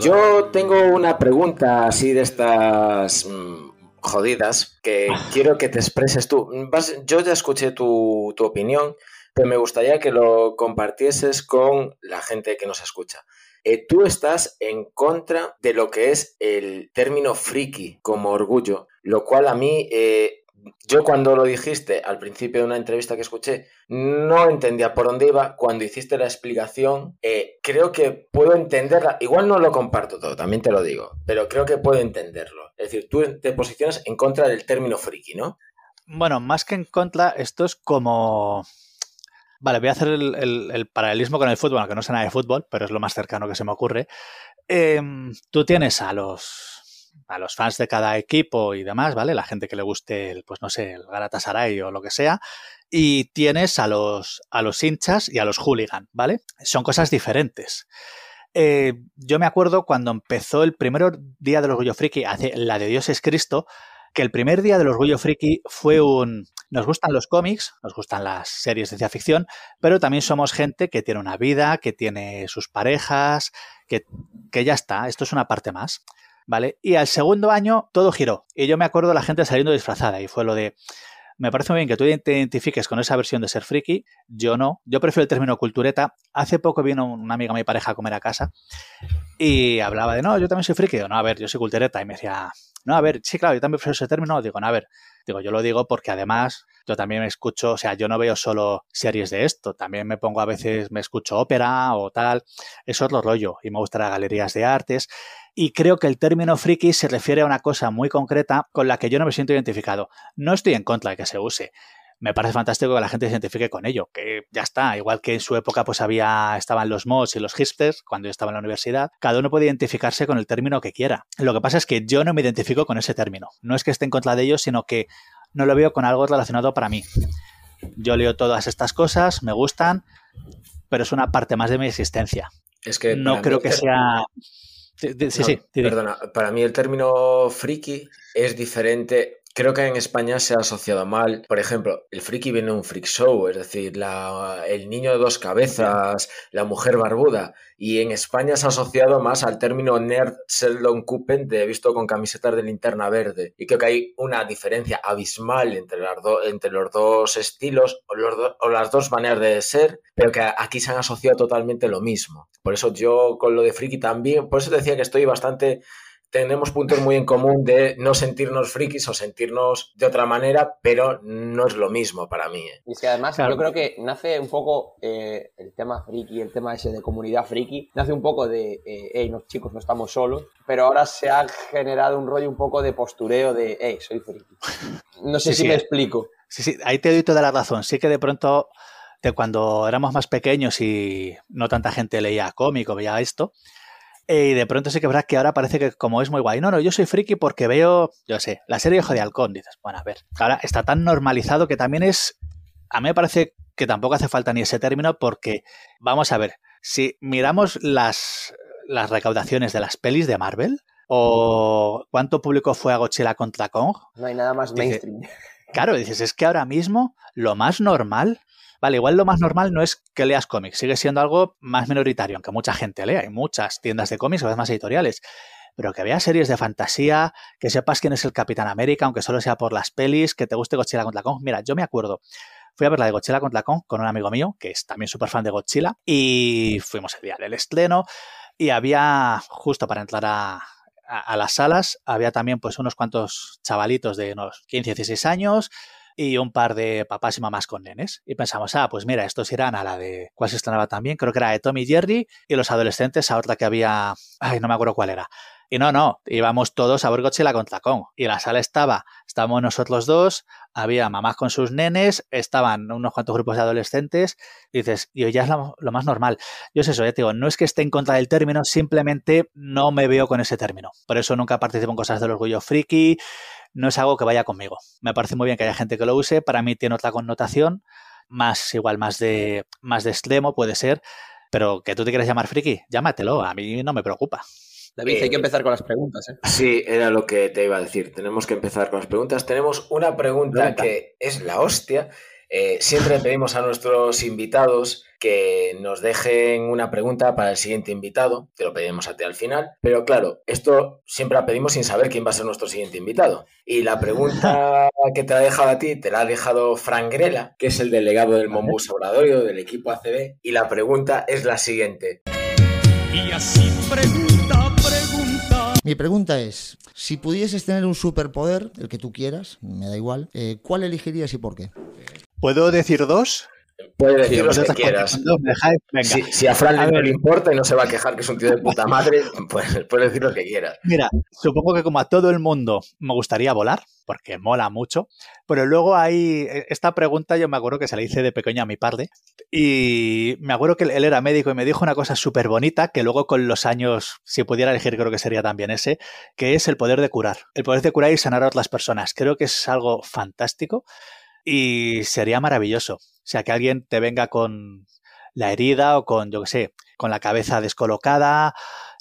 Speaker 1: Yo tengo una pregunta así de estas mm, jodidas que quiero que te expreses tú. Vas- yo ya escuché tu, tu opinión, pero me gustaría que lo compartieses con la gente que nos escucha. Eh, tú estás en contra de lo que es el término friki como orgullo, lo cual a mí, eh, yo cuando lo dijiste al principio de una entrevista que escuché, no entendía por dónde iba. Cuando hiciste la explicación, eh, creo que puedo entenderla. Igual no lo comparto todo, también te lo digo, pero creo que puedo entenderlo. Es decir, tú te posicionas en contra del término friki, ¿no?
Speaker 3: Bueno, más que en contra, esto es como. Vale, voy a hacer el, el- el paralelismo con el fútbol, aunque no sé nada de fútbol, pero es lo más cercano que se me ocurre. Em, tú tienes a los, a los fans de cada equipo y demás, ¿vale? La gente que le guste, el, pues no sé, el Galatasaray o lo que sea. Y tienes a los, a los hinchas y a los hooligan, ¿vale? Son cosas diferentes. Eh, yo me acuerdo cuando empezó el primer día del Orgullo Friki, hace la de Dios es Cristo, que el primer día del Orgullo Friki fue un... Nos gustan los cómics, nos gustan las series de ciencia ficción, pero también somos gente que tiene una vida, que tiene sus parejas, que, que ya está, esto es una parte más, ¿vale? Y al segundo año todo giró. Y yo me acuerdo de la gente saliendo disfrazada y fue lo de... Me parece muy bien que tú te identifiques con esa versión de ser friki, yo no, yo prefiero el término cultureta. Hace poco vino una amiga, mi pareja, a comer a casa y hablaba de, no, yo también soy friki. Digo, no, a ver, yo soy cultureta. Y me decía, no, a ver, sí, claro, yo también prefiero ese término. Digo, no, a ver, digo, yo lo digo porque además yo también me escucho, o sea, yo no veo solo series de esto, también me pongo a veces, me escucho ópera o tal, es otro rollo y me gustan las galerías de artes. Y creo que el término friki se refiere a una cosa muy concreta con la que yo no me siento identificado. No estoy en contra de que se use. Me parece fantástico que la gente se identifique con ello, que ya está, igual que en su época pues había, estaban los mods y los hipsters cuando yo estaba en la universidad, cada uno puede identificarse con el término que quiera. Lo que pasa es que yo no me identifico con ese término. No es que esté en contra de ellos, sino que no lo veo con algo relacionado para mí. Yo leo todas estas cosas, me gustan, pero es una parte más de mi existencia.
Speaker 1: Es que
Speaker 3: No creo que sea... Sí, sí,
Speaker 1: No,
Speaker 3: sí, sí, sí.
Speaker 1: Perdona, para mí el término friki es diferente. Creo que en España se ha asociado mal. Por ejemplo, el friki viene un freak show, es decir, la, el niño de dos cabezas, la mujer barbuda. Y en España se ha asociado más al término nerd Sheldon Cooper de visto con camisetas de linterna verde. Y creo que hay una diferencia abismal entre, las entre los dos estilos o, o las dos maneras de ser, pero que aquí se han asociado totalmente lo mismo. Por eso yo con lo de friki también, por eso decía que estoy bastante tenemos puntos muy en común de no sentirnos frikis o sentirnos de otra manera, pero no es lo mismo para mí. ¿eh?
Speaker 2: Y es que además yo creo que nace un poco eh, el tema friki, el tema ese de comunidad friki, nace un poco de, eh, hey, no, chicos, no estamos solos, pero ahora se ha generado un rollo un poco de postureo de, hey, soy friki. No sé si me explico.
Speaker 3: Sí, sí, ahí te doy toda la razón. Sí que de pronto, de cuando éramos más pequeños y no tanta gente leía cómic o veía esto, y de pronto sí que que ahora parece que como es muy guay. No, no, yo soy friki porque veo, yo sé, la serie Ojo de Halcón. Dices, bueno, a ver, ahora está tan normalizado que también es... A mí me parece que tampoco hace falta ni ese término porque, vamos a ver, si miramos las, las recaudaciones de las pelis de Marvel o cuánto público fue a Godzilla contra Kong.
Speaker 2: No hay nada más mainstream.
Speaker 3: claro, dices, es que ahora mismo lo más normal Vale, igual lo más normal no es que leas cómics, sigue siendo algo más minoritario, aunque mucha gente lea, hay muchas tiendas de cómics, más editoriales, pero que veas series de fantasía, que sepas quién es el Capitán América, aunque solo sea por las pelis, que te guste Godzilla contra Kong. Mira, yo me acuerdo, fui a ver la de Godzilla contra Kong con un amigo mío, que es también súper fan de Godzilla, y fuimos el día del estreno, y había, justo para entrar a, a, las salas, había también pues unos cuantos chavalitos de unos 15, 16 años, y un par de papás y mamás con nenes. Y pensamos, ah, pues mira, estos irán a la de. ¿Cuál se estrenaba también? Creo que era de Tommy Jerry y los adolescentes a otra que había. Ay, no me acuerdo cuál era. Y no, no, íbamos todos a ver Godzilla contra Kong. Y la sala estaba, estábamos nosotros dos, había mamás con sus nenes, estaban unos cuantos grupos de adolescentes, y dices, y ya es lo, más normal. Yo sé eso, ya te digo, no es que esté en contra del término, simplemente no me veo con ese término. Por eso nunca participo en cosas del orgullo friki, no es algo que vaya conmigo. Me parece muy bien que haya gente que lo use, para mí tiene otra connotación, más igual, más de, más de extremo puede ser, pero que tú te quieras llamar friki, llámatelo, a mí no me preocupa.
Speaker 2: David, hay que empezar con las preguntas. ¿eh?
Speaker 1: Sí, era lo que te iba a decir. Tenemos que empezar con las preguntas. Tenemos una pregunta, que es la hostia. Eh, siempre pedimos a nuestros invitados que nos dejen una pregunta para el siguiente invitado, te lo pedimos a ti al final, pero claro, esto siempre la pedimos sin saber quién va a ser nuestro siguiente invitado. Y la pregunta que te ha dejado a ti, te la ha dejado Frank Grela, que es el delegado del Monbus Obradorio del equipo ACB, y la pregunta es la siguiente.
Speaker 5: Y así pregunta.
Speaker 6: Mi pregunta es, si pudieses tener un superpoder, el que tú quieras, me da igual, eh, ¿cuál elegirías y por qué?
Speaker 3: ¿Puedo decir dos?
Speaker 1: Puedes decir lo que quieras. Si, a Fran le importa y no se va a quejar que es un tío de puta madre, pues puedes decir lo que quieras.
Speaker 3: Mira, supongo que como a todo el mundo me gustaría volar, porque mola mucho, pero luego hay esta pregunta yo me acuerdo que se la hice de pequeño a mi padre y me acuerdo que él era médico y me dijo una cosa súper bonita que luego con los años, si pudiera elegir creo que sería también ese, que es el poder de curar. El poder de curar y sanar a otras personas. Creo que es algo fantástico y sería maravilloso. O sea, que alguien te venga con la herida o con, yo qué sé, con la cabeza descolocada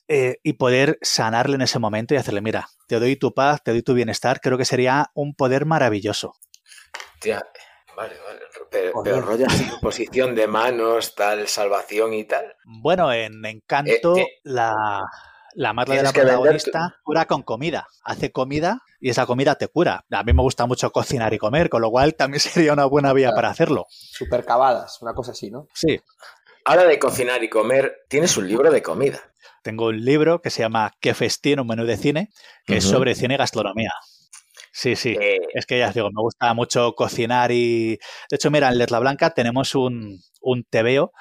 Speaker 3: eh, y poder sanarle en ese momento y hacerle, mira, te doy tu paz, te doy tu bienestar, creo que sería un poder maravilloso.
Speaker 1: Tía, vale, vale. Pero, pero rollo posición de manos, tal, salvación y tal.
Speaker 3: Bueno, en Encanto, eh, la, la madre de la protagonista cura con comida. Hace comida y esa comida te cura. A mí me gusta mucho cocinar y comer, con lo cual también sería una buena vía para hacerlo.
Speaker 2: Super cavadas, una cosa así, ¿no?
Speaker 3: Sí.
Speaker 1: Ahora de cocinar y comer, tienes un libro de comida.
Speaker 3: Tengo un libro que se llama Qué festín, un menú de cine, que es sobre cine y gastronomía. Sí, sí. Eh, es que ya os digo, me gusta mucho cocinar y. De hecho, mira, en Letla Blanca tenemos un, un tebeo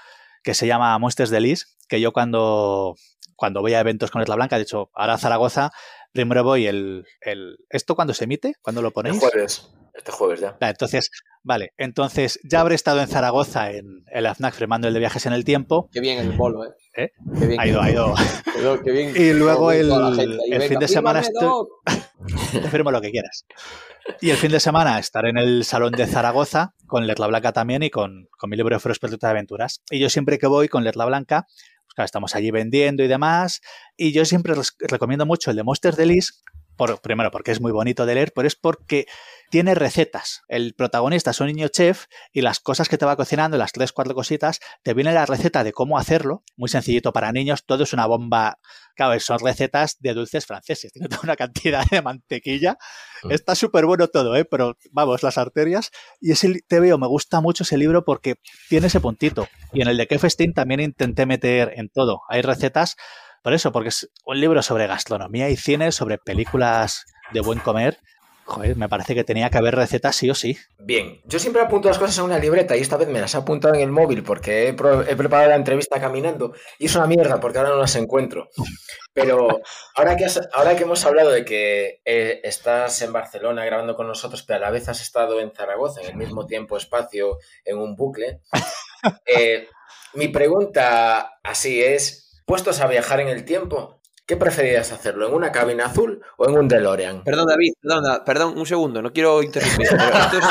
Speaker 3: que se llama Monsters de Lis, que yo cuando cuando voy a eventos con Isla Blanca, de hecho, ahora Zaragoza, primero voy el, el ¿Esto cuándo se emite? ¿Cuándo lo ponéis?
Speaker 1: El jueves. Este jueves ya.
Speaker 3: entonces, vale, entonces ya habré estado en Zaragoza en el AFNAC firmando el de viajes en el tiempo.
Speaker 2: Qué bien el polo, ¿eh?
Speaker 3: ¿Eh? Qué bien, ha ido, ha ido. Qué bien, y luego el, el fin de semana estoy... Te firmo lo que quieras. Y el fin de semana estar en el Salón de Zaragoza con Letla Blanca también y con, con mi libro de Feroz de Aventuras. Y yo siempre que voy con Letla Blanca estamos allí vendiendo y demás. Y yo siempre recomiendo mucho el de Monsters de Lis por, primero porque es muy bonito de leer, pero es porque tiene recetas. El protagonista es un niño chef y las cosas que te va cocinando, las tres, cuatro cositas, te viene la receta de cómo hacerlo, muy sencillito para niños, todo es una bomba. Claro, son recetas de dulces franceses, tiene toda una cantidad de mantequilla. Está súper bueno todo, ¿eh? pero vamos, las arterias. Y ese te veo, me gusta mucho ese libro porque tiene ese puntito. Y en el de Kefestein también intenté meter en todo. Hay recetas por eso, porque es un libro sobre gastronomía y cine, sobre películas de buen comer. Joder, me parece que tenía que haber recetas sí o sí.
Speaker 1: Bien, yo siempre apunto las cosas en una libreta y esta vez me las he apuntado en el móvil porque he, preparado la entrevista caminando y es una mierda porque ahora no las encuentro. Pero ahora que, has- ahora que hemos hablado de que eh, estás en Barcelona grabando con nosotros, pero a la vez has estado en Zaragoza en el mismo tiempo, espacio, en un bucle, eh, mi pregunta así es, puestos a viajar en el tiempo, ¿qué preferirías hacerlo? ¿En una cabina azul o en un DeLorean?
Speaker 2: Perdón, David, perdón, un segundo, no quiero interrumpir. pero esto es-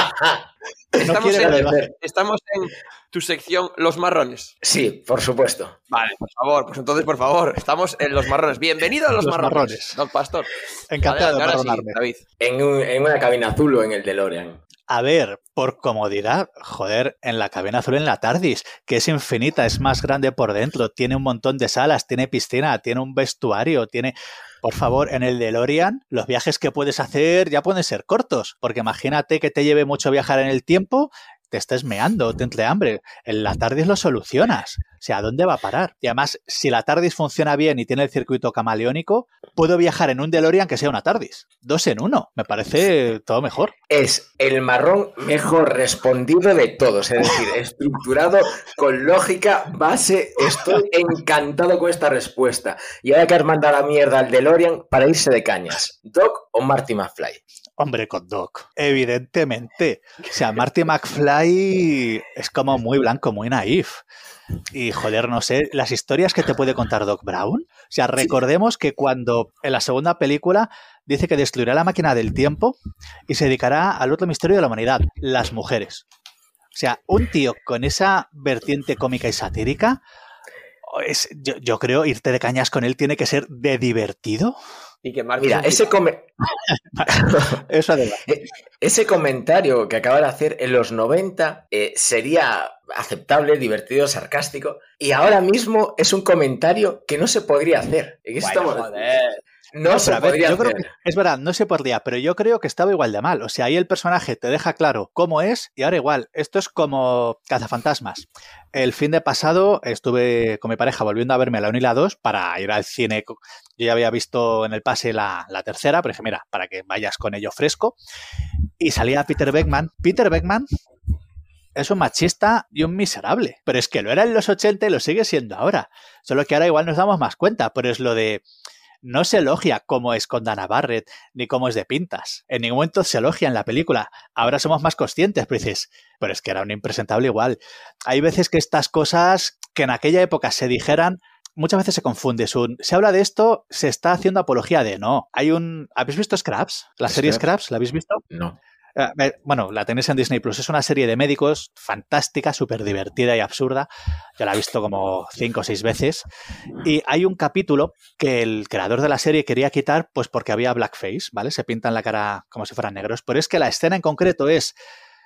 Speaker 2: estamos, en,
Speaker 1: parecer.
Speaker 2: estamos en tu sección Los Marrones.
Speaker 1: Sí, por supuesto.
Speaker 2: Vale, por favor, pues entonces, por favor, estamos en Los Marrones. Bienvenido a Los,
Speaker 3: Los
Speaker 2: marrones,
Speaker 3: Marrones.
Speaker 2: Don Pastor.
Speaker 3: Encantado de
Speaker 2: sí. David.
Speaker 1: En, un- en una cabina azul o en el DeLorean.
Speaker 3: A ver, por comodidad, joder, en la cabina azul en la Tardis, que es infinita, es más grande por dentro, tiene un montón de salas, tiene piscina, tiene un vestuario, tiene... Por favor, en el DeLorean, los viajes que puedes hacer ya pueden ser cortos, porque imagínate que te lleve mucho viajar en el tiempo, te estés meando, te entre hambre. En la TARDIS lo solucionas. O sea, ¿a dónde va a parar? Y además, si la TARDIS funciona bien y tiene el circuito camaleónico, puedo viajar en un DeLorean que sea una TARDIS. Dos en uno. Me parece todo mejor.
Speaker 1: Es el marrón mejor respondido de todos, es decir, estructurado con lógica, base. Estoy encantado con esta respuesta. Y ahora que has mandado la mierda al DeLorean para irse de cañas, ¿Doc o Marty McFly?
Speaker 3: Hombre, con Doc. Evidentemente. O sea, Marty McFly es como muy blanco, muy naif. Y joder, no sé, las historias que te puede contar Doc Brown. O sea, recordemos que cuando en la segunda película dice que destruirá la máquina del tiempo y se dedicará al otro misterio de la humanidad, las mujeres. O sea, un tío con esa vertiente cómica y satírica, es, yo, yo creo irte de cañas con él tiene que ser de divertido.
Speaker 2: Y que Marty
Speaker 1: Mira, ese, come-
Speaker 3: Eso además.
Speaker 1: ese comentario que acaba de hacer en los 90 eh, sería aceptable, divertido, sarcástico. Y ahora mismo es un comentario que no se podría hacer. En
Speaker 2: Bueno,
Speaker 1: estamos-
Speaker 2: joder.
Speaker 1: No,
Speaker 3: No,
Speaker 1: se
Speaker 3: pero ver, yo creo
Speaker 1: hacer.
Speaker 3: que es verdad, no se podría, pero yo creo que estaba igual de mal. O sea, ahí el personaje te deja claro cómo es y ahora igual. Esto es como cazafantasmas. El fin de pasado estuve con mi pareja volviendo a verme la 1 y la 2 para ir al cine. Yo ya había visto en el pase la, la tercera, pero dije, mira, para que vayas con ello fresco. Y salía Peter Beckman. Peter Beckman es un machista y un miserable. Pero es que lo era en los 80 y lo sigue siendo ahora. Solo que ahora igual nos damos más cuenta, pero es lo de no se elogia cómo es con Dana Barrett ni cómo es de pintas. En ningún momento se elogia en la película. Ahora somos más conscientes, pero dices, pero es que era un impresentable igual. Hay veces que estas cosas que en aquella época se dijeran, muchas veces se confunde. Es un, se habla de esto, se está haciendo apología de no. Hay un. ¿Habéis visto Scraps? La serie
Speaker 1: Scraps.
Speaker 3: Scraps, ¿la habéis visto?
Speaker 1: No.
Speaker 3: Eh, Bueno, la tenéis en Disney Plus. Es una serie de médicos fantástica, súper divertida y absurda. Yo la he visto como cinco o seis veces. Y hay un capítulo que el creador de la serie quería quitar, pues porque había blackface, ¿vale? Se pintan la cara como si fueran negros. Pero es que la escena en concreto es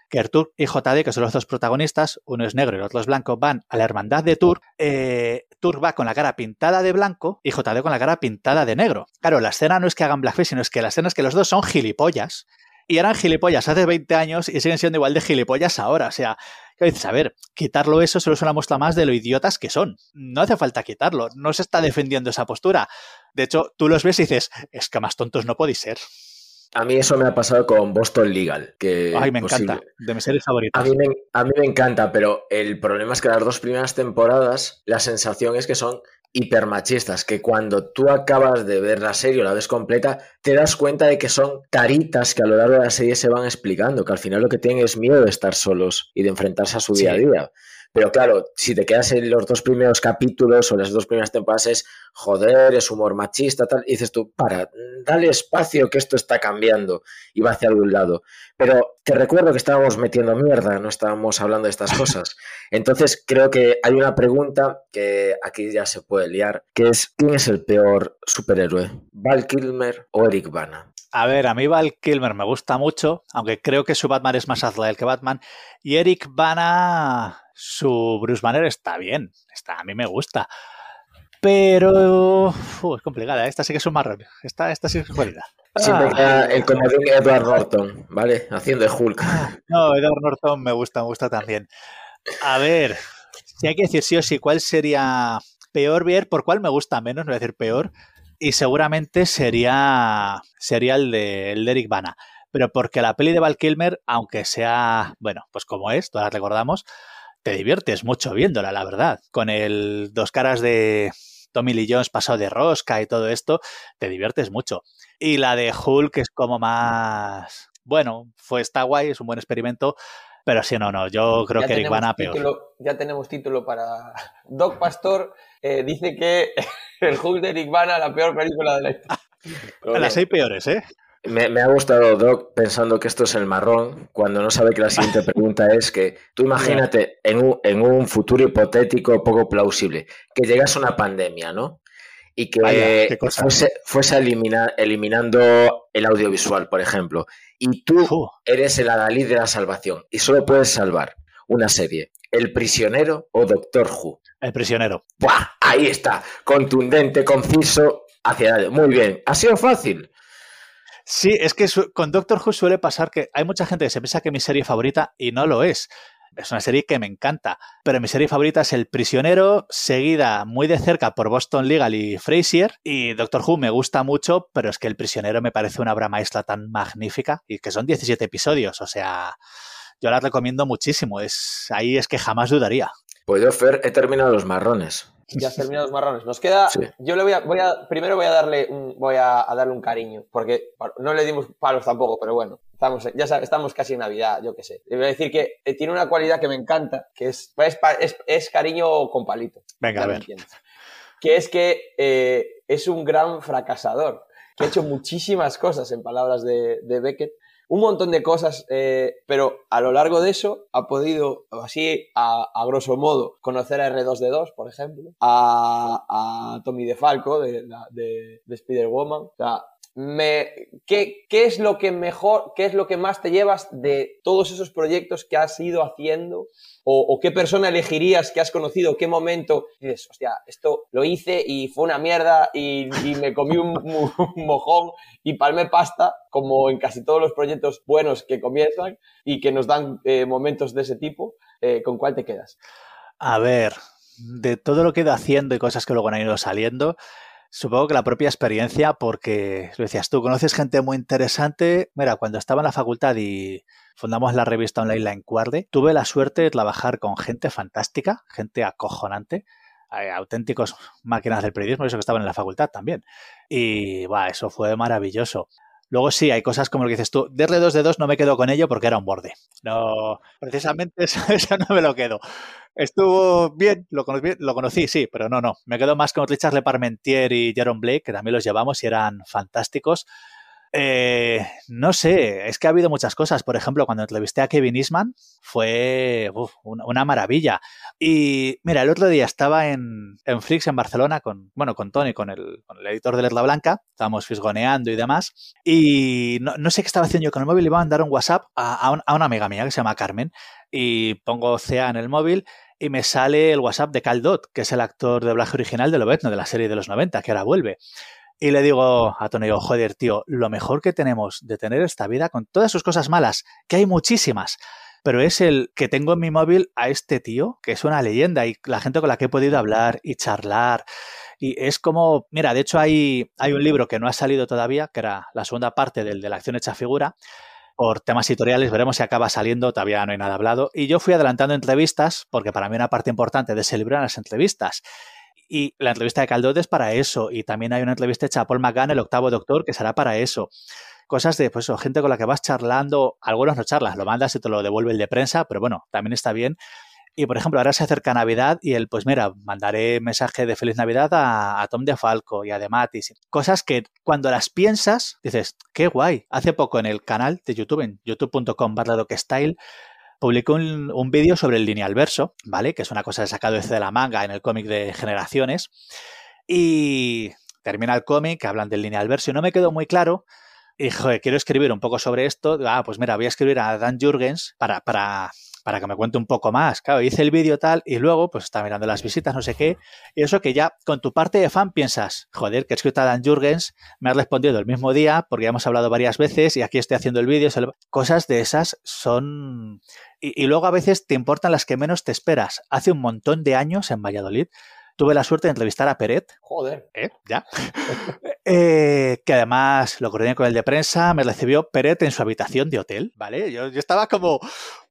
Speaker 3: que Artur y JD, que son los dos protagonistas, uno es negro y el otro es blanco, van a la hermandad de Tur. Eh, Tur va con la cara pintada de blanco y JD con la cara pintada de negro. Claro, la escena no es que hagan blackface, sino es que la escena es que los dos son gilipollas. Y eran gilipollas hace 20 años y siguen siendo igual de gilipollas ahora. O sea, ¿qué dices? A ver, quitarlo eso solo es una muestra más de lo idiotas que son. No hace falta quitarlo. No se está defendiendo esa postura. De hecho, tú los ves y dices, es que más tontos no podéis ser.
Speaker 1: A mí eso me ha pasado con Boston Legal. Que
Speaker 3: Ay, me
Speaker 1: posible-
Speaker 3: encanta. De mis series favoritas.
Speaker 1: A mí, me, a mí me encanta, pero el problema es que las dos primeras temporadas, la sensación es que son hipermachistas, que cuando tú acabas de ver la serie o la ves completa, te das cuenta de que son taritas que a lo largo de la serie se van explicando, que al final lo que tienen es miedo de estar solos y de enfrentarse a su
Speaker 3: Sí.
Speaker 1: día a día. Pero claro, si te quedas en los dos primeros capítulos o las dos primeras temporadas es joder, es humor machista, tal, y dices tú, para, dale espacio que esto está cambiando y va hacia algún lado. Pero te recuerdo que estábamos metiendo mierda, no estábamos hablando de estas cosas. Entonces creo que hay una pregunta que aquí ya se puede liar, que es ¿quién es el peor superhéroe? ¿Val Kilmer o Eric Bana?
Speaker 3: A ver, a mí Val Kilmer me gusta mucho, aunque creo que su Batman es más Azrael que Batman. Y Eric Bana, su Bruce Banner está bien, está, a mí me gusta. Pero es complicada, esta sí que es un marrón. Esta, esta sí es jodida.
Speaker 1: Siempre
Speaker 3: Ah.
Speaker 1: queda el comodín Edward Norton, ¿vale? Haciendo de Hulk.
Speaker 3: No, Edward Norton me gusta, me gusta también. A ver, si hay que decir sí o sí, ¿cuál sería peor ver? ¿Por cuál me gusta menos? No voy a decir peor. Y seguramente sería, sería el, de, el de Eric Bana. Pero porque la peli de Val Kilmer, aunque sea, bueno, pues como es, todas recordamos, te diviertes mucho viéndola, la verdad. Con el dos caras de Tommy Lee Jones pasado de rosca y todo esto, te diviertes mucho. Y la de Hulk es como más. Bueno, fue está guay, es un buen experimento, pero sí, no, no, yo creo
Speaker 2: Ya
Speaker 3: que Eric Bana peor.
Speaker 2: título- ya tenemos título para. Doc Pastor eh, dice que el Hulk de Eric Bana la peor película de la historia.
Speaker 3: Las seis peores, ¿eh?
Speaker 1: Me, me ha gustado Doc pensando que esto es el marrón, cuando no sabe que la siguiente pregunta es que tú imagínate en un, en un futuro hipotético poco plausible, que llegase una pandemia, ¿no? Y que
Speaker 3: Vaya, qué cosa.
Speaker 1: fuese, fuese eliminar, eliminando el audiovisual, por ejemplo. Y tú eres el adalid de la salvación y solo puedes salvar una serie, El prisionero o Doctor Who.
Speaker 3: el prisionero.
Speaker 1: ¡Buah! Ahí está, contundente, conciso, hacia adelante. Muy bien, ha sido fácil.
Speaker 3: Sí, es que su- con Doctor Who suele pasar que hay mucha gente que se piensa que es mi serie favorita y no lo es. Es una serie que me encanta, pero mi serie favorita es El Prisionero, seguida muy de cerca por Boston Legal y Frasier. Y Doctor Who me gusta mucho, pero es que El Prisionero me parece una obra maestra tan magnífica y que son 17 episodios, o sea, yo la recomiendo muchísimo. Es, ahí es que jamás dudaría.
Speaker 1: Pues yo, Fer, he terminado los marrones.
Speaker 2: Ya has terminado los marrones. Nos queda.
Speaker 1: Sí.
Speaker 2: Yo le voy a, voy a. Primero voy a darle un, voy a, a darle un cariño. Porque no le dimos palos tampoco, pero bueno. Estamos, ya sab- estamos casi en Navidad, yo qué sé. Le voy a decir que eh, tiene una cualidad que me encanta, que es, es, pa- es, es cariño con palito.
Speaker 3: Venga, a ver.
Speaker 2: Que es que eh, es un gran fracasador. Que ha hecho muchísimas cosas, en palabras de, de Beckett. Un montón de cosas, eh, pero a lo largo de eso ha podido, así a, a grosso modo, conocer a R2D2, por ejemplo, a, a Tommy DeFalco de, de, de Spider-Woman. Me, ¿qué, ¿qué es lo que mejor, qué es lo que más te llevas de todos esos proyectos que has ido haciendo o, qué persona elegirías que has conocido, qué momento dices, hostia, esto lo hice y fue una mierda y, y me comí un mojón y palmé pasta, como en casi todos los proyectos buenos que comienzan y que nos dan eh, momentos de ese tipo, eh, ¿con cuál te quedas?
Speaker 3: A ver, de todo lo que he ido haciendo y cosas que luego han ido saliendo, supongo que la propia experiencia, porque lo decías tú, conoces gente muy interesante. Mira, cuando estaba en la facultad y fundamos la revista online La Encuarde, tuve la suerte de trabajar con gente fantástica, gente acojonante, eh, auténticos máquinas del periodismo, eso que estaban en la facultad también. Y va, eso fue maravilloso. Luego sí, hay cosas como lo que dices tú. De R2 de 2 no me quedo con ello porque era un borde. No, precisamente eso, eso no me lo quedo. Estuvo bien, lo conocí, lo conocí, sí, pero no, no. Me quedo más con Richard Leparmentier y Jaron Blake, que también los llevamos y eran fantásticos. Eh, no sé, es que ha habido muchas cosas. Por ejemplo, cuando entrevisté a Kevin Eastman, fue una, maravilla. Y mira, el otro día estaba en, en Flix en Barcelona con, bueno, con Tony, con el, editor de Letla Blanca, estábamos fisgoneando y demás. Y no, sé qué estaba haciendo yo con el móvil, iba a mandar un WhatsApp a, a un- a una amiga mía que se llama Carmen. Y pongo CA en el móvil y me sale el WhatsApp de Cal Dot, que es el actor de doblaje original de Lobezno, de la serie de los 90, que ahora vuelve. Y le digo a Tony, joder, tío, lo mejor que tenemos de tener esta vida, con todas sus cosas malas, que hay muchísimas, pero es el que tengo en mi móvil a este tío, que es una leyenda, y la gente con la que he podido hablar y charlar. Y es como, mira, de hecho hay, hay un libro que no ha salido todavía, que era la segunda parte del de la acción hecha figura, por temas editoriales, veremos si acaba saliendo, todavía no hay nada hablado. Y yo fui adelantando entrevistas, porque para mí una parte importante de ese libro eran las entrevistas. Y la entrevista de Caldot es para eso. Y también hay una entrevista hecha a Paul McGann, el octavo doctor, que será para eso. Cosas de, pues, gente con la que vas charlando, algunos no charlas, lo mandas y te lo devuelve el de prensa, pero bueno, también está bien. Y por ejemplo, ahora se acerca Navidad y él, pues mira, mandaré mensaje de feliz Navidad a, a Tom de Falco y a De Matis. Cosas que cuando las piensas, dices, qué guay. Hace poco en el canal de YouTube, en youtube.com barra style publicó un, un vídeo sobre el lineal verso, ¿vale? Que es una cosa sacado desde de la manga en el cómic de Generaciones. Y termina el cómic, hablan del lineal verso y no me quedó muy claro. Y joder, quiero escribir un poco sobre esto. Ah, pues mira, voy a escribir a Dan Jurgens para, para, para que me cuente un poco más. Claro, hice el vídeo tal y luego pues está mirando las visitas, no sé qué. Y eso que ya con tu parte de fan piensas, joder, que escrito a Dan Jurgens, me has respondido el mismo día porque ya hemos hablado varias veces y aquí estoy haciendo el vídeo. Cosas de esas son... Y, y luego a veces te importan las que menos te esperas. Hace un montón de años en Valladolid tuve la suerte de entrevistar a Peret.
Speaker 2: Joder.
Speaker 3: ¿eh? Ya. eh, que además lo coordiné con el de prensa, me recibió Peret en su habitación de hotel, ¿vale? Yo, yo estaba como,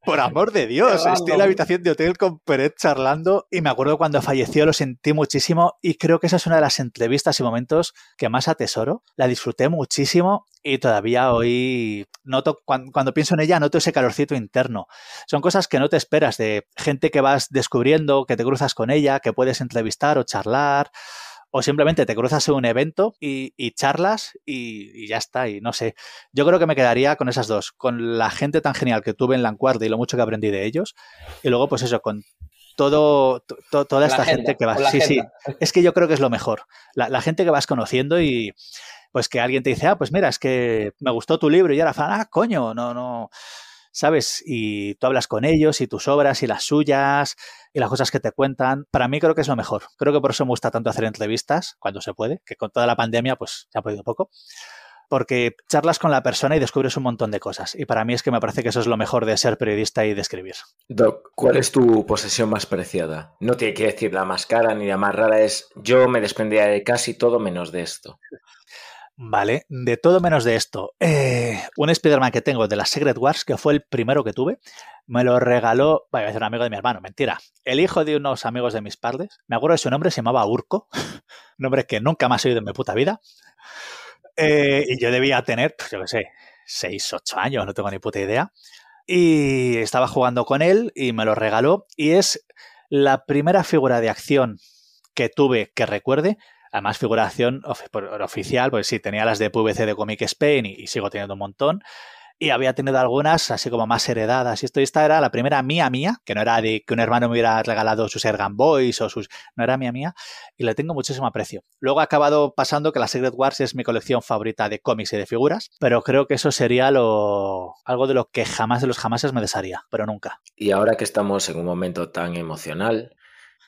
Speaker 3: por amor de Dios, estoy en la habitación de hotel con Peret charlando y me acuerdo cuando falleció, lo sentí muchísimo y creo que esa es una de las entrevistas y momentos que más atesoro. La disfruté muchísimo y todavía hoy noto, cuando, cuando pienso en ella, noto ese calorcito interno. Son cosas que no te esperas de gente que vas descubriendo, que te cruzas con ella, que puedes entrevistar o charlar o simplemente te cruzas en un evento y, y charlas y, y, ya está. Y no sé, yo creo que me quedaría con esas dos, con la gente tan genial que tuve en Lancuarde y lo mucho que aprendí de ellos, y luego pues eso, con todo, to, toda esta
Speaker 2: agenda,
Speaker 3: gente que vas... Sí, sí, es que yo creo que es lo mejor. La, la, gente que vas conociendo y pues que alguien te dice, ah, pues mira, es que me gustó tu libro y ahora fan, ah, coño, no, no ¿sabes? Y tú hablas con ellos y tus obras y las suyas y las cosas que te cuentan. Para mí creo que es lo mejor. Creo que por eso me gusta tanto hacer entrevistas cuando se puede, que con toda la pandemia pues se ha podido poco. Porque charlas con la persona y descubres un montón de cosas. Y para mí es que me parece que eso es lo mejor de ser periodista y de escribir.
Speaker 1: Doc, ¿cuál es tu posesión más preciada? No tiene que decir la más cara ni la más rara, es yo me desprendía de casi todo menos de esto.
Speaker 3: Vale, de todo menos de esto. Eh, un Spider-Man que tengo de la Secret Wars, que fue el primero que tuve, me lo regaló, vaya a decir un amigo de mi hermano, mentira. El hijo de unos amigos de mis padres, me acuerdo de su nombre, se llamaba Urco, nombre que nunca más he oído en mi puta vida. Eh, y yo debía tener, pues yo qué sé, 6, 8 años, no tengo ni puta idea. Y estaba jugando con él y me lo regaló. Y es la primera figura de acción que tuve que recuerde Además, figuración of oficial, pues sí, tenía las de PVC de Comic Spain y, y, sigo teniendo un montón. Y había tenido algunas así como más heredadas. Y esto esta era la primera mía mía, que no era de que un hermano me hubiera regalado sus Ergan Boys o sus. No era mía mía. Y le tengo muchísimo aprecio. Luego ha acabado pasando que la Secret Wars es mi colección favorita de cómics y de figuras. Pero creo que eso sería lo algo de lo que jamás de los jamases me desharía. Pero nunca.
Speaker 1: Y ahora que estamos en un momento tan emocional,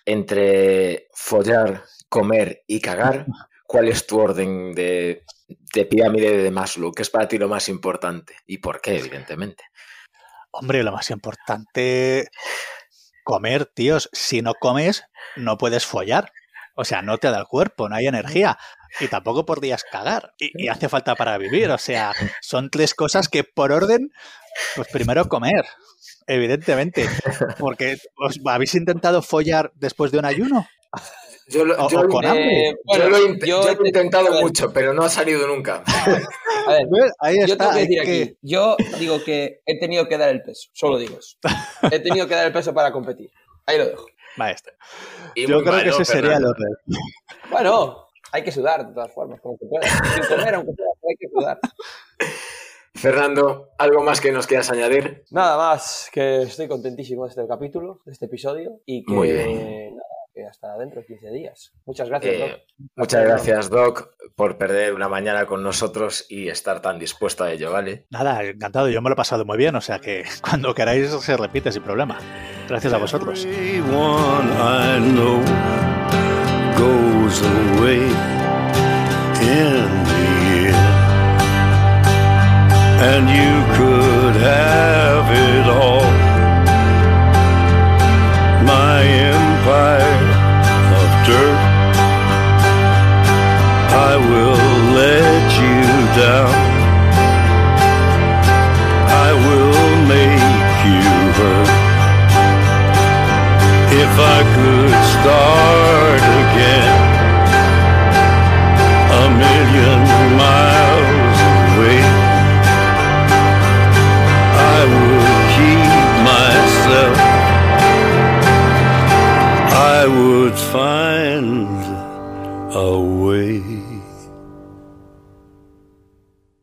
Speaker 1: entre follar comer y cagar, ¿cuál es tu orden de, de, pirámide de Maslow? ¿Qué es para ti lo más importante? ¿Y por qué, evidentemente?
Speaker 3: Hombre, lo más importante, comer, tíos. Si no comes, no puedes follar. O sea, no te da el cuerpo, no hay energía. Y tampoco podrías cagar. Y, y hace falta para vivir. O sea, son tres cosas que por orden, pues primero comer evidentemente. Porque ¿os habéis intentado follar después de un ayuno.
Speaker 1: Yo lo, yo, con eh, bueno, yo, lo, he, yo, yo lo he intentado te, mucho, pero no ha salido nunca.
Speaker 2: A ver, ahí está, yo tengo que decir que... aquí, yo digo que he tenido que dar el peso, solo digo eso. He tenido que dar el peso para competir. Ahí lo dejo.
Speaker 3: Maestro. Y yo creo malo, que ese sería el orden.
Speaker 2: Bueno, hay que sudar de todas formas, como que pueda. Sin comer, aunque pueda, hay que sudar.
Speaker 1: Fernando, ¿algo más que nos quieras añadir?
Speaker 2: Nada más, que estoy contentísimo de este capítulo, de este episodio, y que,
Speaker 1: Muy bien.
Speaker 2: Nada, que hasta dentro de 15 días. Muchas gracias,
Speaker 1: eh, Doc. Muchas gracias, Doc, por perder una mañana con nosotros y estar tan dispuesto a ello, ¿vale?
Speaker 3: Nada, encantado, yo me lo he pasado muy bien, o sea que cuando queráis se repite sin problema. Gracias a vosotros. and you could have it all. My empire I will let you down. I will make you hurt. If I could start again,
Speaker 4: a million miles away, I would keep myself. I would find away.